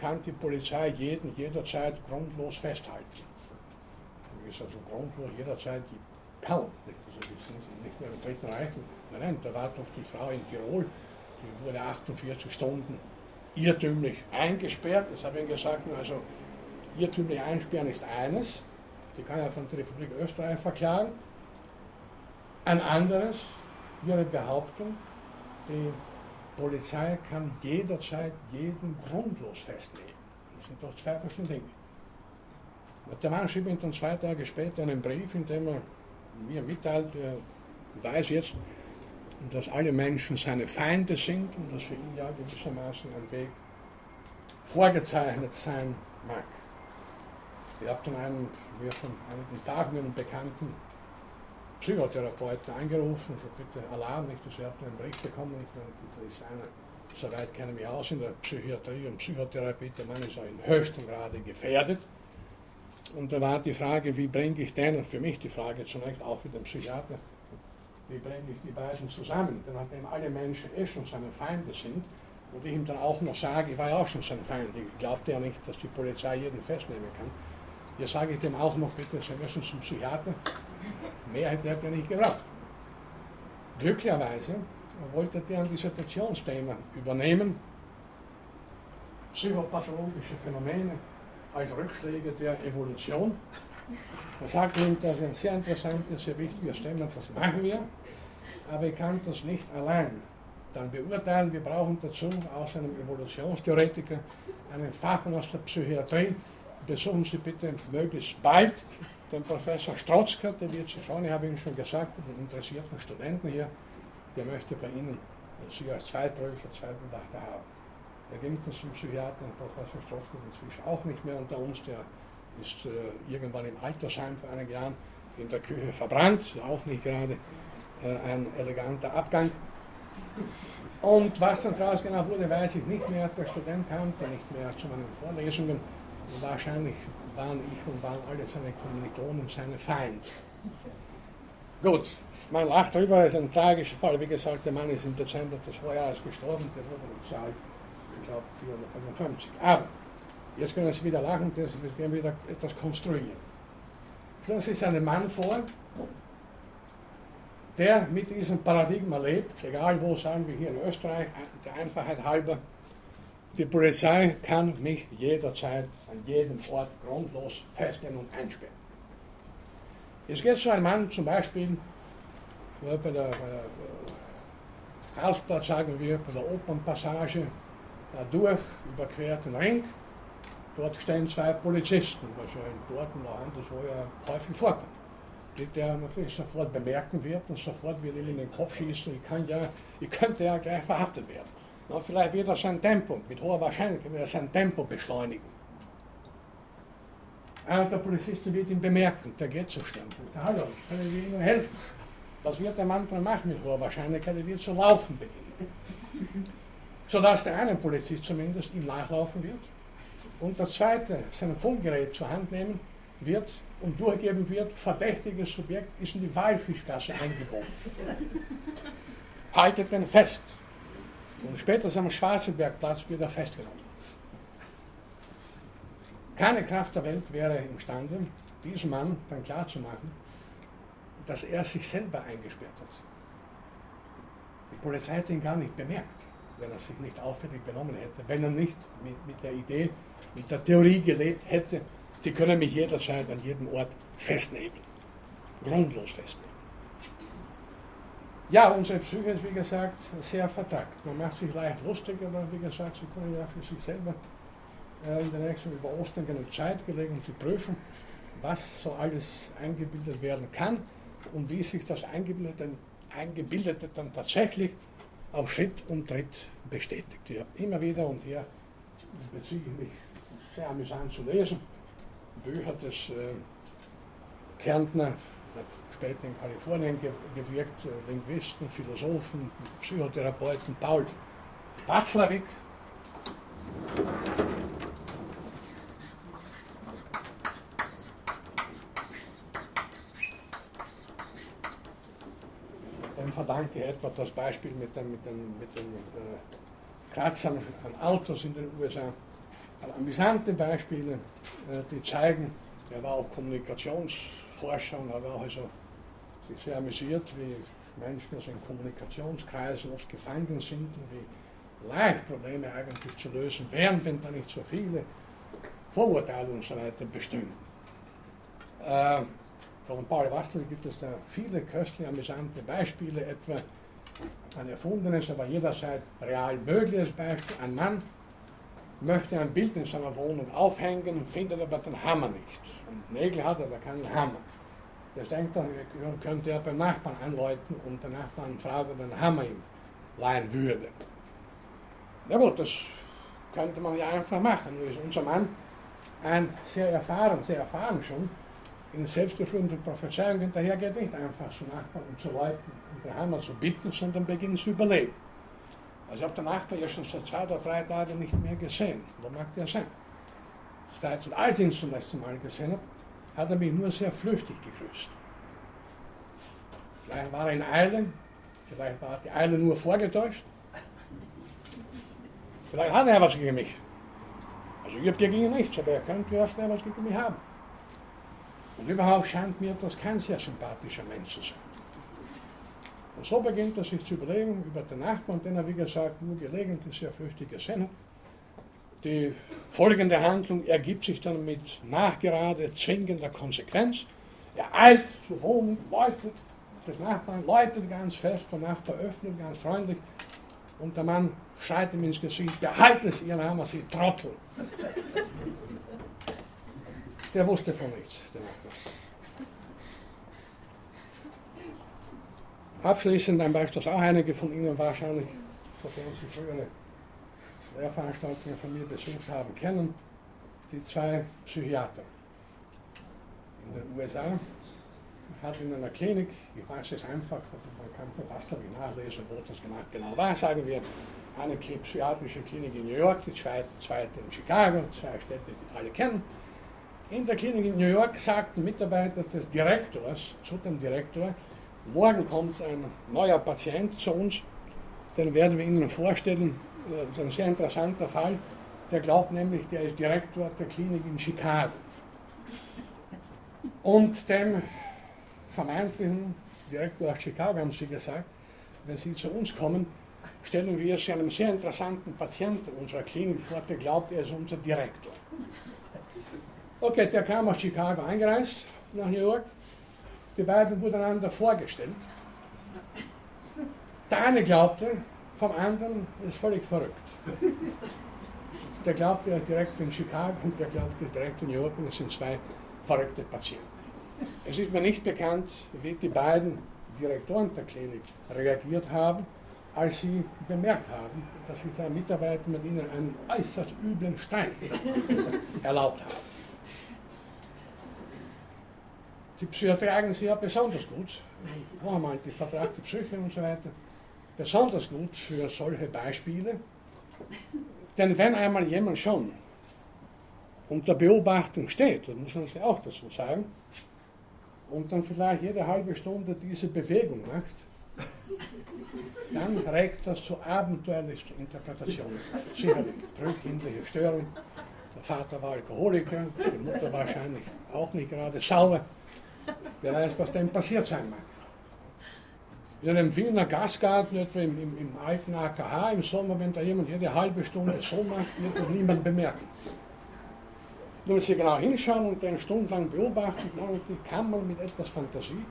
kann die Polizei jeden jederzeit grundlos festhalten. Das ist also grundlos jederzeit die. Nicht, also nicht, nicht mehr im Dritten Reich. Nein, nein, da war doch die Frau in Tirol, die wurde 48 Stunden irrtümlich eingesperrt. Das habe ich gesagt, also irrtümlich einsperren ist eines, die kann ja dann die Republik Österreich verklagen. Ein anderes wäre Behauptung, die Polizei kann jederzeit jeden grundlos festnehmen. Das sind doch zwei verschiedene Dinge. Der Mann schrieb mir dann zwei Tage später einen Brief, in dem er mir mitteilt, er weiß jetzt, dass alle Menschen seine Feinde sind und dass für ihn ja gewissermaßen ein Weg vorgezeichnet sein mag. Ich habe dann einen, mir von einigen Tagen einen bekannten Psychotherapeuten angerufen, so bitte Alarm, nicht, dass er einen Brief bekommen, nicht, da ist einer, soweit kenne ich mich aus in der Psychiatrie und Psychotherapie, der Mann ist auch in höchstem Grade gefährdet. Und da war die Frage, wie bringe ich den, und für mich die Frage zunächst auch für den Psychiater, wie bringe ich die beiden zusammen? Denn nachdem alle Menschen eh schon seine Feinde sind, und ich ihm dann auch noch sage, ich war ja auch schon sein Feind, ich glaubte ja nicht, dass die Polizei jeden festnehmen kann, Jetzt sage ich dem auch noch, bitte, Sie müssen zum Psychiater. Mehr hätte er nicht gebraucht. Glücklicherweise wollte der ein Dissertationsthema übernehmen, psychopathologische Phänomene als Rückschläge der Evolution. Er sagte ihm, das ist ein sehr interessantes, sehr wichtiges Thema, das machen wir, aber ich kann das nicht allein dann beurteilen. Wir brauchen dazu aus einem Evolutionstheoretiker einen Fachmann aus der Psychiatrie, besuchen Sie bitte möglichst bald den Professor Strotzker, der wird Sie freuen, ich habe Ihnen schon gesagt, einen interessierten Studenten hier, der möchte bei Ihnen Sie als Zweitprüfer, Zweitbedachter haben. Er ging zum Psychiater, Professor Strotzker inzwischen auch nicht mehr unter uns, der ist äh, irgendwann im Altersheim vor einigen Jahren in der Küche verbrannt, auch nicht gerade äh, ein eleganter Abgang. Und was dann daraus genau wurde, weiß ich nicht mehr. Der Student kam dann nicht mehr zu meinen Vorlesungen wahrscheinlich waren ich und waren alle seine Kommilitonen seine Feinde. Gut, man lacht drüber, ist ein tragischer Fall. Wie gesagt, der Mann ist im Dezember des Vorjahres gestorben, der wurde nicht alt, ich glaube 455. Aber, jetzt können Sie wieder lachen, wir werden wieder etwas konstruieren. Stellen Sie sich einen Mann vor, der mit diesem Paradigma lebt, egal wo, sagen wir hier in Österreich, der Einfachheit halber, die Polizei kann mich jederzeit an jedem Ort grundlos festnehmen und einsperren. Es geht so ein Mann zum Beispiel bei der, bei der äh, Karlsplatz, sagen wir, bei der Opernpassage, da durch, überquert den Ring. Dort stehen zwei Polizisten, was ja in Dortmund auch anderswo ja häufig vorkommt. Die der natürlich sofort bemerken wird und sofort wird ihm in den Kopf schießen, ich, kann ja, ich könnte ja gleich verhaftet werden. Na, vielleicht wird er sein Tempo, mit hoher Wahrscheinlichkeit wird er sein Tempo beschleunigen. Einer der Polizisten wird ihn bemerken, der geht so schnell. Hallo, können wir Ihnen helfen? Was wird der Mann dann machen mit hoher Wahrscheinlichkeit? Er wird zu laufen beginnen. Sodass der eine Polizist zumindest ihm nachlaufen wird und der zweite sein Funkgerät zur Hand nehmen wird und durchgeben wird, verdächtiges Subjekt ist in die Walfischgasse eingebogen. Haltet den fest. Und später am Schwarzenbergplatz wird er festgenommen. Keine Kraft der Welt wäre imstande, diesem Mann dann klarzumachen, dass er sich selber eingesperrt hat. Die Polizei hätte ihn gar nicht bemerkt, wenn er sich nicht auffällig benommen hätte, wenn er nicht mit, mit der Idee, mit der Theorie gelebt hätte, die können mich jederzeit an jedem Ort festnehmen. Grundlos festnehmen. Ja, unsere Psyche ist wie gesagt sehr vertrackt. Man macht sich leicht lustig, aber wie gesagt, Sie können ja für sich selber äh, in der nächsten über Ostern genug Zeit gelegen, um zu prüfen, was so alles eingebildet werden kann und wie sich das Eingebildete, Eingebildete dann tatsächlich auf Schritt und Tritt bestätigt. Ich habe immer wieder und hier beziehe ich mich sehr amüsant zu lesen, Bücher des äh, Kärntner, später in Kalifornien gewirkt, äh, Linguisten, Philosophen, Psychotherapeuten Paul Watzlawick. Dem verdanke ich etwa das Beispiel mit den, mit den, mit den äh, Kratzern an Autos in den USA. Also amüsante Beispiele, äh, die zeigen, er war auch Kommunikationsforscher und hat auch also sich sehr amüsiert, wie Menschen also in Kommunikationskreisen oft gefangen sind und wie leicht Probleme eigentlich zu lösen wären, wenn da nicht so viele Vorurteile und so weiter bestünden. Äh, von Paul Wastel gibt es da viele köstlich amüsante Beispiele, etwa ein erfundenes, aber jederzeit real mögliches Beispiel. Ein Mann möchte ein Bild in seiner Wohnung aufhängen, findet aber den Hammer nicht. Und Nägel hat aber keinen Hammer. Jetzt denkt er, könnte er beim Nachbarn anläuten und der Nachbarn fragen, ob er einen Hammer ihm leihen würde. Na gut, das könnte man ja einfach machen. Nur ist unser Mann ein sehr erfahren, sehr erfahren schon, in selbsterfüllenden Prophezeiungen daher geht nicht einfach zu Nachbarn und zu Leuten um den Hammer zu bitten, sondern beginnt zu überleben. Also ich habe den Nachbar ja schon seit zwei oder drei Tagen nicht mehr gesehen. Wo mag der sein? Als ich ihn zum letzten Mal gesehen habe, hat er mich nur sehr flüchtig gegrüßt. Vielleicht war er in Eile, vielleicht war die Eile nur vorgetäuscht. Vielleicht hat er was gegen mich. Also ich habe gegen nichts, aber er könnte ja was gegen mich haben. Und überhaupt scheint mir das kein sehr sympathischer Mensch zu sein. Und so beginnt er sich zu überlegen über den Nachbarn, den er, wie gesagt, nur gelegentlich sehr flüchtig gesehen hat. Die folgende Handlung ergibt sich dann mit nachgerade zwingender Konsequenz. Er eilt zur Wohnung, läutet des Nachbarn, läutet ganz fest, der Nachbar öffnet ganz freundlich und der Mann schreit ihm ins Gesicht, behalte es Ihren Hammer, Sie Trottel. Der wusste von nichts, der Nachbar. Abschließend ein Beispiel, das auch einige von Ihnen wahrscheinlich, sofern Sie frühere Lehrveranstaltungen von mir besucht haben, kennen, die zwei Psychiater. In den USA hat in einer Klinik, ich weiß es einfach, man kann fast glaube ich nachlesen, wo das genau war, sagen wir, eine psychiatrische Klinik in New York, die zweite, zweite in Chicago, zwei Städte, die alle kennen. In der Klinik in New York sagten Mitarbeiter des Direktors zu dem Direktor, Morgen kommt ein neuer Patient zu uns, den werden wir Ihnen vorstellen. Ist ein sehr interessanter Fall. Der glaubt nämlich, der ist Direktor der Klinik in Chicago. Und dem vermeintlichen Direktor aus Chicago haben Sie gesagt, wenn Sie zu uns kommen, stellen wir Sie einem sehr interessanten Patienten unserer Klinik vor, der glaubt, er ist unser Direktor. Okay, der kam aus Chicago eingereist nach New York die beiden wurden einander vorgestellt. Der eine glaubte, vom anderen ist völlig verrückt. Der glaubte direkt in Chicago und der glaubte direkt in New York und es sind zwei verrückte Patienten. Es ist mir nicht bekannt, wie die beiden Direktoren der Klinik reagiert haben, als sie bemerkt haben, dass sich der Mitarbeiter mit ihnen einen äußerst üblen Streit erlaubt haben. Die Psychiatrie eignet sich ja besonders gut, noch einmal die vertragte Psyche und so weiter, besonders gut für solche Beispiele. Denn wenn einmal jemand schon unter Beobachtung steht, das muss man sich auch dazu sagen, und dann vielleicht jede halbe Stunde diese Bewegung macht, dann regt das zu abenteuerlichsten Interpretationen. Sicherlich frühkindliche Störung. Der Vater war Alkoholiker, die Mutter wahrscheinlich auch nicht gerade sauber. Wer weiß, was denn passiert sein mag. In einem Wiener Gastgarten, etwa im, im, im, alten AKH im Sommer, wenn da jemand jede halbe Stunde so macht, wird das niemand bemerken. Nur wenn Sie genau hinschauen und einen stundenlang beobachten, dann kann man mit etwas Fantasie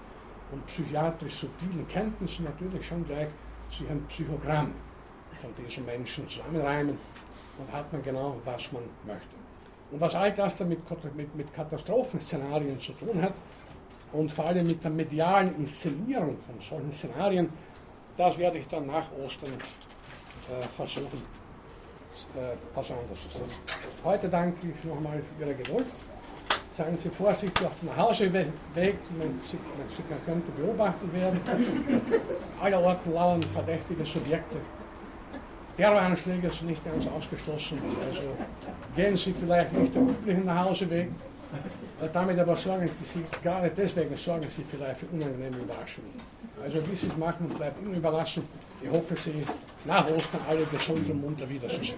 und psychiatrisch subtilen Kenntnissen natürlich schon gleich sich ein Psychogramm von diesen Menschen zusammenreimen und hat man genau, was man möchte. Und was all das dann mit, mit Katastrophenszenarien zu tun hat, und vor allem mit der medialen Inszenierung von solchen Szenarien, das werde ich dann nach Ostern äh, versuchen, äh, was anderes zu sagen. Heute danke ich nochmal für Ihre Geduld. Seien Sie vorsichtig auf dem Nachhauseweg, man, Sie, man könnte beobachtet werden. Aller Orten lauern verdächtige Subjekte. Terroranschläge sind nicht ganz ausgeschlossen. Also gehen Sie vielleicht nicht den üblichen Nachhauseweg, damit aber sorgen Sie, gerade deswegen sorgen Sie vielleicht für unangenehme Überraschungen. Also wie Sie es machen, bleibt Ihnen überlassen. Ich hoffe, Sie nach Ostern alle gesund und munter wiederzusehen.